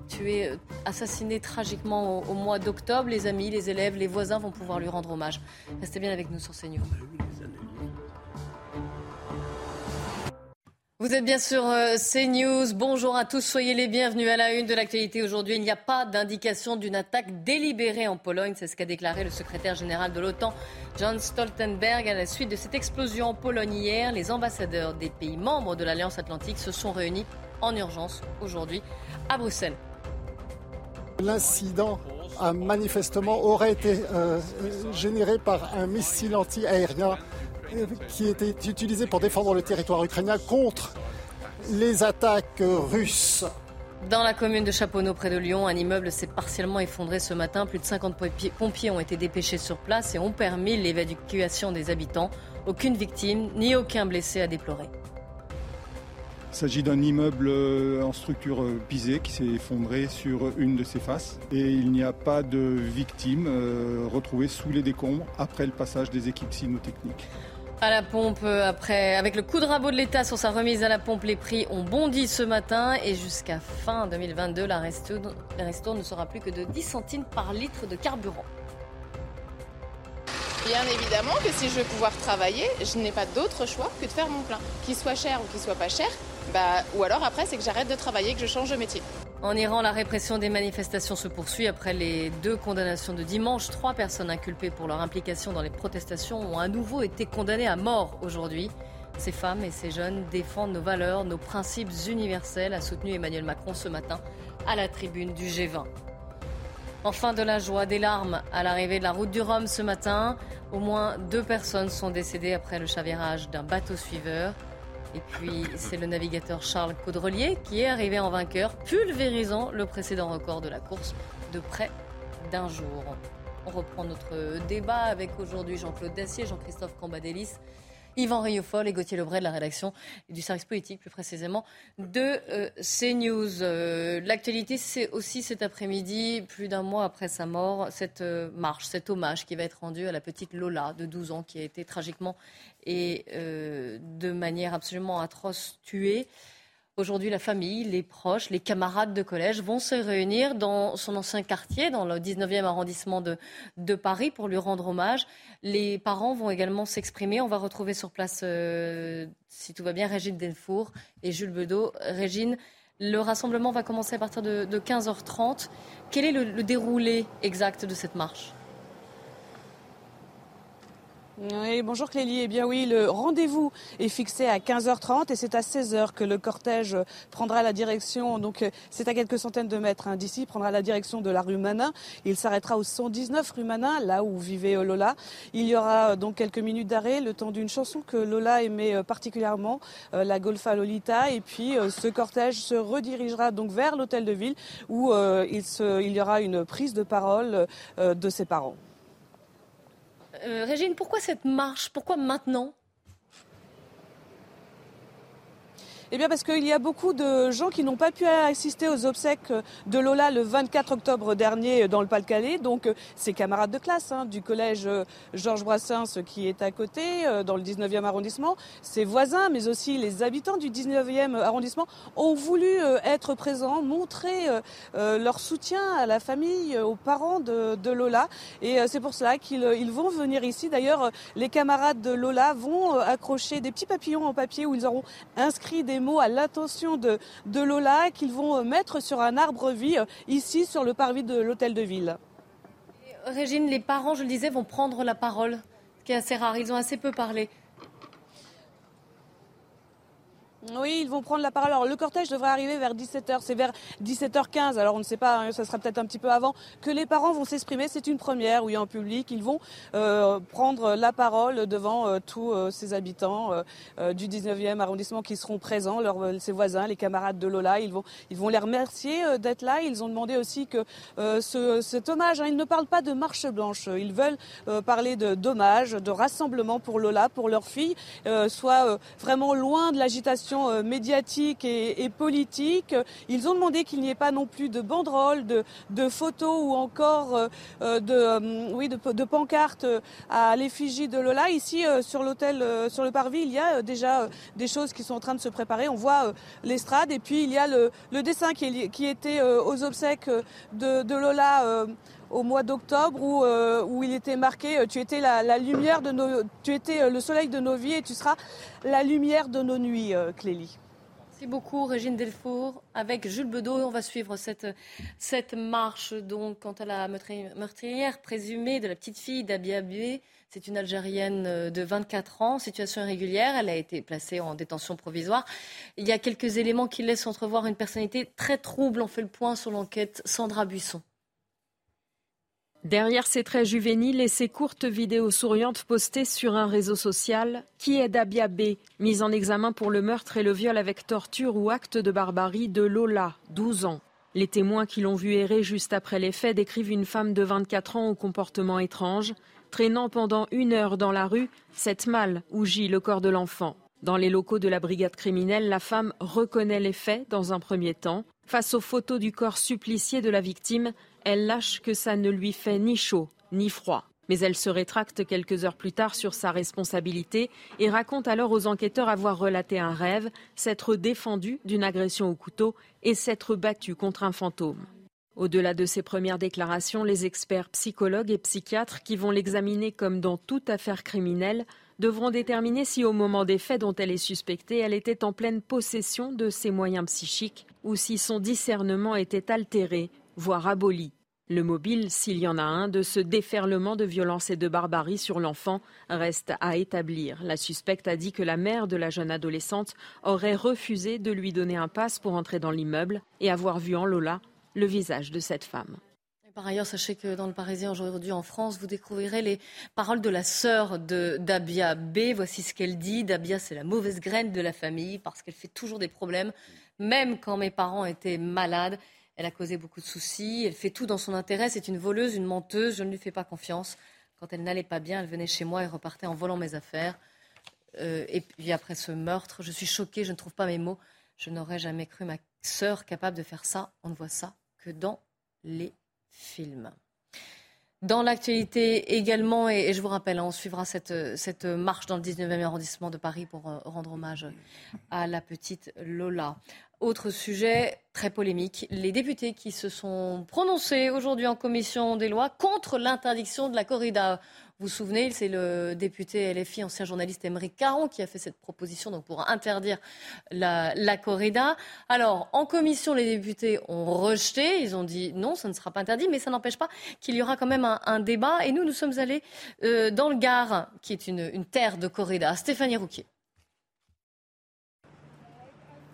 tuée, euh, assassinée tragiquement au, mois d'octobre. Les amis, les élèves, les voisins vont pouvoir lui rendre hommage. Restez bien avec nous sur CNews. Vous êtes bien sur euh, CNews. Bonjour à tous, soyez les bienvenus à la une de l'actualité aujourd'hui. Il n'y a pas d'indication d'une attaque délibérée en Pologne, c'est ce qu'a déclaré le secrétaire général de l'OTAN, John Stoltenberg, à la suite de cette explosion en Pologne hier. Les ambassadeurs des pays membres de l'Alliance Atlantique se sont réunis en urgence aujourd'hui à Bruxelles. L'incident manifestement aurait été euh, généré par un missile anti-aérien qui était utilisé pour défendre le territoire ukrainien contre les attaques russes. Dans la commune de Chaponneau, près de Lyon, un immeuble s'est partiellement effondré ce matin. Plus de 50 pompiers ont été dépêchés sur place et ont permis l'évacuation des habitants. Aucune victime ni aucun blessé à déplorer. Il s'agit d'un immeuble euh, en structure euh, pisée qui s'est effondré sur une de ses faces et il n'y a pas de victimes euh, retrouvées sous les décombres après le passage des équipes cynotechniques. À la pompe, après, avec le coup de rabot de l'État sur sa remise à la pompe, les prix ont bondi ce matin et jusqu'à fin 2022, la resto ne sera plus que de 10 centimes par litre de carburant. Bien évidemment que si je veux pouvoir travailler, je n'ai pas d'autre choix que de faire mon plein. Qu'il soit cher ou qu'il soit pas cher, bah, ou alors après c'est que j'arrête de travailler, que je change de métier. En Iran, la répression des manifestations se poursuit après les deux condamnations de dimanche. Trois personnes inculpées pour leur implication dans les protestations ont à nouveau été condamnées à mort aujourd'hui. Ces femmes et ces jeunes défendent nos valeurs, nos principes universels, a soutenu Emmanuel Macron ce matin à la tribune du G20. Enfin, de la joie, des larmes à l'arrivée de la route du Rhum ce matin. Au moins deux personnes sont décédées après le chavirage d'un bateau suiveur. Et puis, c'est le navigateur Charles Caudrelier qui est arrivé en vainqueur, pulvérisant le précédent record de la course de près d'un jour. On reprend notre débat avec aujourd'hui Jean-Claude Dacier, Jean-Christophe Cambadélis Yvan Riofol et Gauthier Lebray de la rédaction du service politique, plus précisément, de euh, CNews. Euh, l'actualité, c'est aussi cet après-midi, plus d'un mois après sa mort, cette euh, marche, cet hommage qui va être rendu à la petite Lola de 12 ans qui a été tragiquement et de manière absolument atroce tuée. Aujourd'hui, la famille, les proches, les camarades de collège vont se réunir dans son ancien quartier, dans le 19e arrondissement de, Paris, pour lui rendre hommage. Les parents vont également s'exprimer. On va retrouver sur place, euh, si tout va bien, Régine Denfour et Jules Bedeau. Régine, le rassemblement va commencer à partir de, 15h30. Quel est le déroulé exact de cette marche? Oui, bonjour Clélie. Eh bien oui, le rendez-vous est fixé à 15h30 et c'est à 16h que le cortège prendra la direction, donc euh, c'est à quelques centaines de mètres hein, d'ici, prendra la direction de la rue Manin. Il s'arrêtera au 119 rue Manin, là où vivait euh, Lola. Il y aura euh, donc quelques minutes d'arrêt, le temps d'une chanson que Lola aimait particulièrement, la Golfa Lolita. Et puis ce cortège se redirigera donc vers l'hôtel de ville où il, il y aura une prise de parole de ses parents. Euh, Régine, pourquoi cette marche? Pourquoi maintenant? Eh bien parce qu'il y a beaucoup de gens qui n'ont pas pu assister aux obsèques de Lola le 24 octobre dernier dans le Pas-de-Calais. Donc ses camarades de classe hein, du collège Georges Brassens qui est à côté euh, dans le 19e arrondissement, ses voisins mais aussi les habitants du 19e arrondissement ont voulu euh, être présents, montrer euh, leur soutien à la famille, aux parents de, Lola. Et c'est pour cela qu'ils vont venir ici. D'ailleurs, les camarades de Lola vont accrocher des petits papillons en papier où ils auront inscrit des mots à l'attention de, de Lola qu'ils vont mettre sur un arbre-vie ici sur le parvis de l'hôtel de ville. Régine, les parents, je le disais, vont prendre la parole, ce qui est assez rare. Ils ont assez peu parlé. Oui, ils vont prendre la parole. Alors, le cortège devrait arriver vers 17h. C'est vers 17h15. Alors, on ne sait pas, hein, ça sera peut-être un petit peu avant que les parents vont s'exprimer. C'est une première, oui, en public. Ils vont euh, prendre la parole devant euh, tous euh, ces habitants du 19e arrondissement qui seront présents, leurs, ses voisins, les camarades de Lola. Ils vont, ils vont les remercier d'être là. Ils ont demandé aussi que ce, cet hommage, hein, ils ne parlent pas de marche blanche. Ils veulent parler de d'hommage, de rassemblement pour Lola, pour leur fille, soit vraiment loin de l'agitation euh, médiatique et, politique. Ils ont demandé qu'il n'y ait pas non plus de banderoles, de, photos ou encore euh, euh, de, oui, pancartes à l'effigie de Lola. Ici, sur l'hôtel, sur le parvis, il y a déjà des choses qui sont en train de se préparer. On voit l'estrade et puis il y a le, dessin qui était aux obsèques de, Lola au mois d'octobre où, où il était marqué tu étais la, lumière de nos tu étais le soleil de nos vies et tu seras la lumière de nos nuits Clélie. Merci beaucoup Régine Delfour. Avec Jules Bedeau, on va suivre cette, cette marche donc quant à la meurtrière présumée de la petite fille d'Abia C'est une Algérienne de 24 ans, situation irrégulière. Elle a été placée en détention provisoire. Il y a quelques éléments qui laissent entrevoir une personnalité très trouble. On fait le point sur l'enquête. Sandra Buisson. Derrière ces traits juvéniles et ces courtes vidéos souriantes postées sur un réseau social, qui est Dabia B, mise en examen pour le meurtre et le viol avec torture ou acte de barbarie de Lola, 12 ans. Les témoins qui l'ont vue errer juste après les faits décrivent une femme de 24 ans au comportement étrange, traînant pendant une heure dans la rue cette malle où gît le corps de l'enfant. Dans les locaux de la brigade criminelle, la femme reconnaît les faits dans un premier temps. Face aux photos du corps supplicié de la victime, elle lâche que ça ne lui fait ni chaud ni froid. Mais elle se rétracte quelques heures plus tard sur sa responsabilité et raconte alors aux enquêteurs avoir relaté un rêve, s'être défendue d'une agression au couteau et s'être battue contre un fantôme. Au-delà de ces premières déclarations, les experts psychologues et psychiatres qui vont l'examiner comme dans toute affaire criminelle devront déterminer si au moment des faits dont elle est suspectée, elle était en pleine possession de ses moyens psychiques ou si son discernement était altéré voire aboli. Le mobile, s'il y en a un, de ce déferlement de violence et de barbarie sur l'enfant reste à établir. La suspecte a dit que la mère de la jeune adolescente aurait refusé de lui donner un passe pour entrer dans l'immeuble et avoir vu en Lola le visage de cette femme. Par ailleurs, sachez que dans le Parisien aujourd'hui en France, vous découvrirez les paroles de la sœur de Dabia B. Voici ce qu'elle dit. Dabia, c'est la mauvaise graine de la famille parce qu'elle fait toujours des problèmes, même quand mes parents étaient malades. Elle a causé beaucoup de soucis. Elle fait tout dans son intérêt. C'est une voleuse, une menteuse. Je ne lui fais pas confiance. Quand elle n'allait pas bien, elle venait chez moi et repartait en volant mes affaires. Euh, et puis après ce meurtre, je suis choquée. Je ne trouve pas mes mots. Je n'aurais jamais cru ma sœur capable de faire ça. On ne voit ça que dans les films. Dans l'actualité également, et, je vous rappelle, hein, on suivra cette, marche dans le 19e arrondissement de Paris pour euh, rendre hommage à la petite Lola. Autre sujet très polémique, les députés qui se sont prononcés aujourd'hui en commission des lois contre l'interdiction de la corrida. Vous vous souvenez, c'est le député LFI, ancien journaliste Émeric Caron, qui a fait cette proposition donc pour interdire la, corrida. Alors, en commission, les députés ont rejeté. Ils ont dit non, ça ne sera pas interdit, mais ça n'empêche pas qu'il y aura quand même un, débat. Et nous, nous sommes allés euh, dans le Gard, qui est une terre de corrida. Stéphanie Rouquier.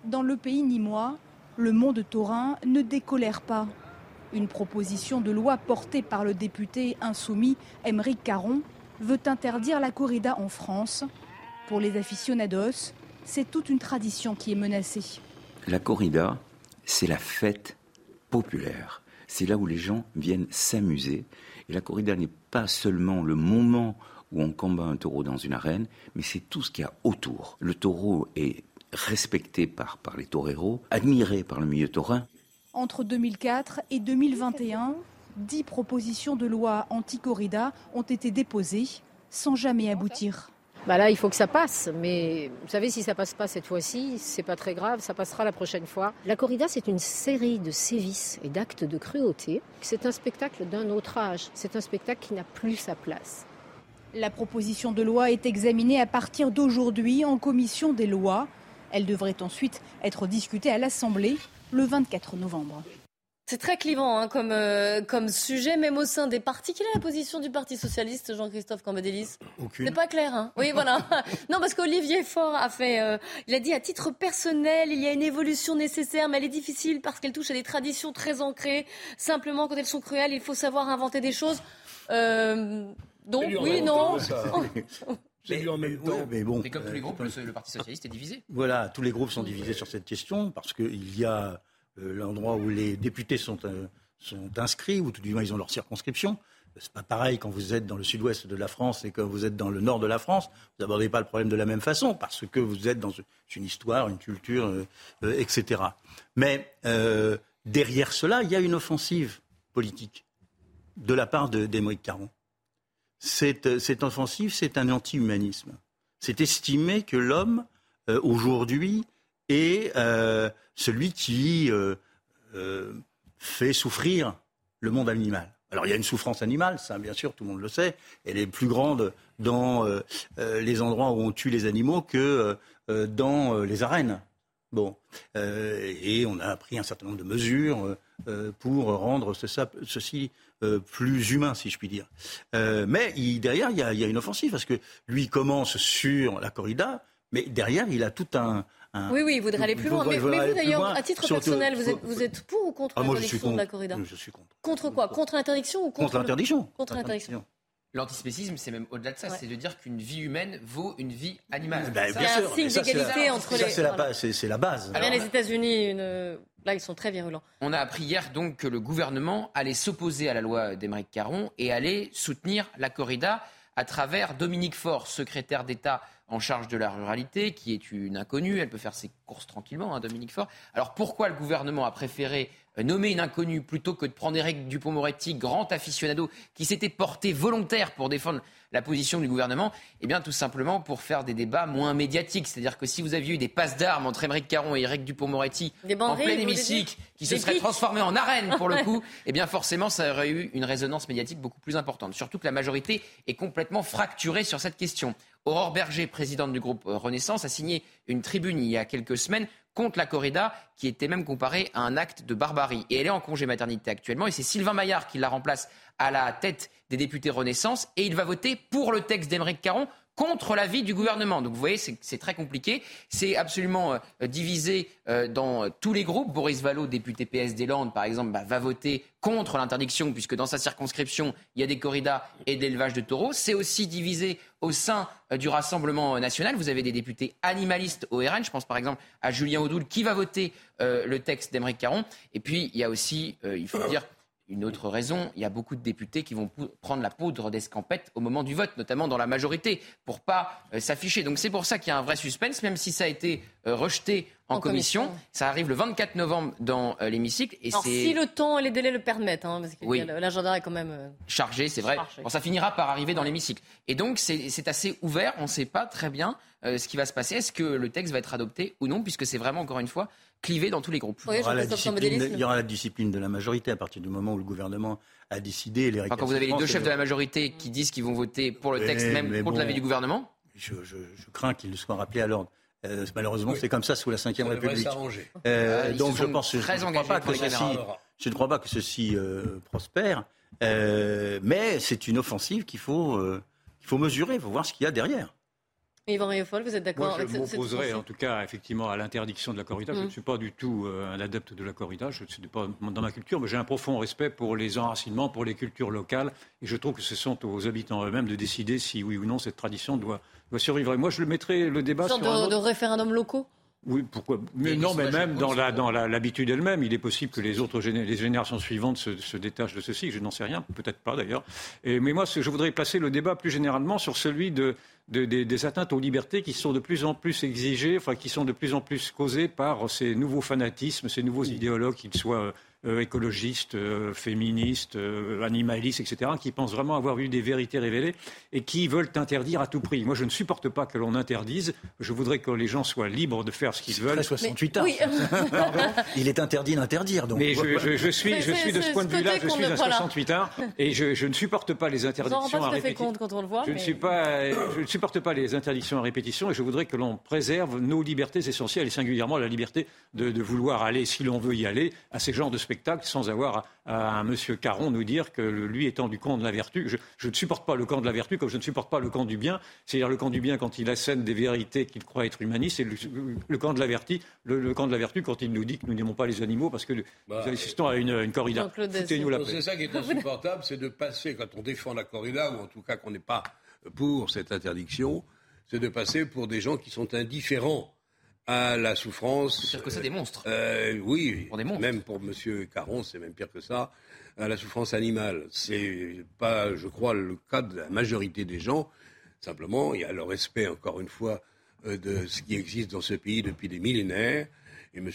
Dans le pays nîmois, le monde taurin ne décolère pas. Une proposition de loi portée par le député insoumis Émeric Caron veut interdire la corrida en France. Pour les aficionados, c'est toute une tradition qui est menacée. La corrida, c'est la fête populaire. C'est là où les gens viennent s'amuser. Et la corrida n'est pas seulement le moment où on combat un taureau dans une arène, mais c'est tout ce qu'il y a autour. Le taureau est respecté par, par les toreros, admiré par le milieu taurin. Entre 2004 et 2021, dix propositions de loi anti-corrida ont été déposées sans jamais aboutir. Bah là, il faut que ça passe, mais vous savez, si ça passe pas cette fois-ci, c'est pas très grave, ça passera la prochaine fois. La corrida, c'est une série de sévices et d'actes de cruauté. C'est un spectacle d'un autre âge. C'est un spectacle qui n'a plus sa place. La proposition de loi est examinée à partir d'aujourd'hui en commission des lois. Elle devrait ensuite être discutée à l'Assemblée le 24 novembre. C'est très clivant hein, comme, euh, comme sujet, même au sein des partis. Quelle est la position du Parti Socialiste, Jean-Christophe Cambadélis? Aucune. C'est pas clair, hein Oui, voilà. non, parce qu'Olivier Faure a fait. Euh, il a dit à titre personnel, il y a une évolution nécessaire, mais elle est difficile parce qu'elle touche à des traditions très ancrées. Simplement, quand elles sont cruelles, il faut savoir inventer des choses. Euh, donc, oui, non. Mais, en même temps. mais bon, comme tous les groupes, le, le Parti Socialiste est divisé. Voilà, tous les groupes sont divisés sur cette question parce qu'il y a euh, l'endroit où les députés sont, euh, sont inscrits, ou tout du moins ils ont leur circonscription. C'est pas pareil quand vous êtes dans le sud-ouest de la France et quand vous êtes dans le nord de la France. Vous n'abordez pas le problème de la même façon parce que vous êtes dans une histoire, une culture, euh, etc. Mais derrière cela, il y a une offensive politique de la part d'Émeric Caron. Cette, cette, offensive, c'est un anti-humanisme. C'est estimer que l'homme, aujourd'hui, est celui qui euh, euh, fait souffrir le monde animal. Alors il y a une souffrance animale, ça bien sûr, tout le monde le sait. Elle est plus grande dans euh, les endroits où on tue les animaux que dans les arènes. Bon, et on a pris un certain nombre de mesures pour rendre ceci plus humain, si je puis dire. mais derrière, il y, a, il y, a, une offensive, parce que lui commence sur la corrida, mais derrière, il a tout un, oui, oui, il voudrait aller plus loin. Mais, vous, d'ailleurs, à titre personnel, vous, êtes, vous êtes, pour ou contre ah, l'interdiction de la corrida? Je suis contre. Contre quoi? Contre l'interdiction ou contre, l'interdiction Contre l'interdiction. L'antispécisme, c'est même au-delà de ça, c'est de dire qu'une vie humaine vaut une vie animale. Ben, c'est un signe d'égalité entre ça, les. C'est la, c'est la base. Bien, les États-Unis, une... là, ils sont très virulents. On a appris hier donc que le gouvernement allait s'opposer à la loi d'Émeric Caron et allait soutenir la corrida à travers Dominique Faure, secrétaire d'État en charge de la ruralité, qui est une inconnue. Elle peut faire ses courses tranquillement, hein, Dominique Faure. Alors pourquoi le gouvernement a préféré euh, nommer une inconnue plutôt que de prendre Eric Dupont-Moretti, grand aficionado, qui s'était porté volontaire pour défendre la position du gouvernement Eh bien, tout simplement pour faire des débats moins médiatiques. C'est-à-dire que si vous aviez eu des passes d'armes entre Émeric Caron et Eric Dupont-Moretti en plein hémicycle, qui se seraient transformés en arène pour le coup, eh bien, forcément, ça aurait eu une résonance médiatique beaucoup plus importante. Surtout que la majorité est complètement fracturée sur cette question. Aurore Berger, présidente du groupe Renaissance, a signé une tribune il y a quelques semaines contre la corrida, qui était même comparée à un acte de barbarie. Et elle est en congé maternité actuellement, et c'est Sylvain Maillard qui la remplace à la tête des députés Renaissance, et il va voter pour le texte d'Émeric Caron contre l'avis du gouvernement. Donc vous voyez, c'est très compliqué. C'est absolument euh, divisé euh, dans euh, tous les groupes. Boris Vallaud, député PS des Landes, par exemple, bah, va voter contre l'interdiction, puisque dans sa circonscription, il y a des corridas et de l'élevage de taureaux. C'est aussi divisé au sein du Rassemblement national. Vous avez des députés animalistes au RN. Je pense par exemple à Julien Audoul, qui va voter le texte d'Emeric Caron. Et puis, il y a aussi, il faut dire, une autre raison, il y a beaucoup de députés qui vont prendre la poudre d'escampette au moment du vote, notamment dans la majorité, pour pas euh, s'afficher. Donc c'est pour ça qu'il y a un vrai suspense, même si ça a été euh, rejeté en, commission. Ça arrive le 24 novembre dans euh, l'hémicycle. Et si le temps et les délais le permettent, hein, parce que l'agenda est quand même chargé, c'est vrai. Bon, ça finira par arriver dans l'hémicycle. Et donc c'est assez ouvert. On ne sait pas très bien ce qui va se passer. Est-ce que le texte va être adopté ou non, puisque c'est vraiment encore une fois clivé dans tous les groupes? il, y aura la discipline, de la majorité à partir du moment où le gouvernement a décidé. Les quand vous avez les deux chefs de la majorité qui disent qu'ils vont voter pour le texte, même contre l'avis du gouvernement? je, crains qu'ils soient rappelés à l'ordre. Euh, malheureusement, c'est comme ça sous la Ve République. Euh, donc je pense, je, ne crois pas que ceci, je ne crois pas que ceci euh, prospère, mais c'est une offensive qu'il faut, qu'il faut mesurer, il faut voir ce qu'il y a derrière. Yvan Riofol, vous êtes d'accord avec cette Je m'opposerai en tout cas effectivement à l'interdiction de la corrida. Je ne mm. suis pas du tout euh, un adepte de la corrida, ce n'est pas dans ma culture, mais j'ai un profond respect pour les enracinements, pour les cultures locales, et je trouve que ce sont aux habitants eux-mêmes de décider si oui ou non cette tradition doit, doit survivre. Et moi, je le mettrai le débat sur de, un de référendums locaux oui, pourquoi? Mais non, mais même dans la dans l'habitude elle-même, il est possible que les autres les générations suivantes se, se, détachent de ceci. Je n'en sais rien, peut-être pas d'ailleurs. Mais moi, je voudrais placer le débat plus généralement sur celui de, de, des atteintes aux libertés qui sont de plus en plus exigées, enfin qui sont de plus en plus causées par ces nouveaux fanatismes, ces nouveaux idéologues, qu'ils soient euh, écologistes, euh, féministes, euh, animalistes, etc., qui pensent vraiment avoir vu des vérités révélées et qui veulent interdire à tout prix. Moi, je ne supporte pas que l'on interdise. Je voudrais que les gens soient libres de faire ce qu'ils veulent. 68 ans. Il est interdit d'interdire. Donc. Mais je, je, suis, je suis de ce point de vue-là, je suis à 68 ans et je, ne supporte pas les interdictions à répétition. Je ne suis pas, je ne supporte pas les interdictions à répétition et je voudrais que l'on préserve nos libertés essentielles et singulièrement la liberté de, de vouloir aller, si l'on veut y aller, à ces genres de spectacle sans avoir à, un monsieur Caron nous dire que lui étant du camp de la vertu, je, ne supporte pas le camp de la vertu comme je ne supporte pas le camp du bien. C'est-à-dire le camp du bien quand il assène des vérités qu'il croit être humanistes et le, camp de la vertu, le, camp de la vertu quand il nous dit que nous n'aimons pas les animaux parce que bah, nous assistons à une, une corrida. C'est ça qui est insupportable, c'est de passer quand on défend la corrida ou en tout cas qu'on n'est pas pour cette interdiction, c'est de passer pour des gens qui sont indifférents à la souffrance. Pire que ça, des monstres. Euh, oui, même pour M. Caron, c'est même pire que ça, à la souffrance animale. C'est pas, je crois, le cas de la majorité des gens. Simplement, il y a le respect, encore une fois, euh, de ce qui existe dans ce pays depuis des millénaires. Et M.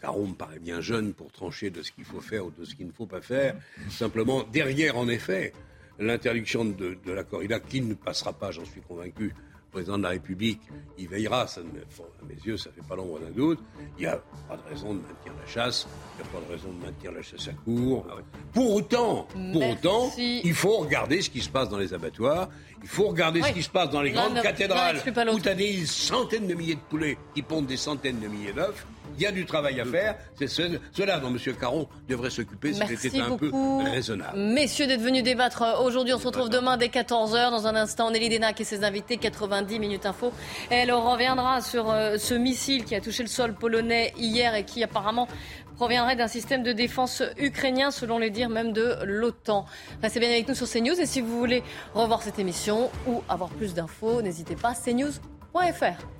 Caron me paraît bien jeune pour trancher de ce qu'il faut faire ou de ce qu'il ne faut pas faire. Simplement, derrière, en effet, l'interdiction de, de, la corrida, qui ne passera pas, j'en suis convaincu, président de la République, il veillera, ça, à mes yeux, ça ne fait pas l'ombre d'un doute. Il n'y a pas de raison de maintenir la chasse, il n'y a pas de raison de maintenir la chasse à court. Ah pour autant, pour autant, il faut regarder ce qui se passe dans les abattoirs, il faut regarder ce qui se passe dans les grandes cathédrales, où tu as des centaines de milliers de poulets qui pondent des centaines de milliers d'œufs. Il y a du travail à faire. C'est cela dont M. Caron devrait s'occuper si c'était un peu raisonnable. Messieurs d'être venus débattre euh, aujourd'hui. On se retrouve demain dès 14h. Dans un instant, Nelly Denac et ses invités, 90 minutes info. Elle reviendra sur euh, ce missile qui a touché le sol polonais hier et qui apparemment proviendrait d'un système de défense ukrainien, selon les dires même de l'OTAN. Restez bien avec nous sur CNews et si vous voulez revoir cette émission ou avoir plus d'infos, n'hésitez pas, cnews.fr.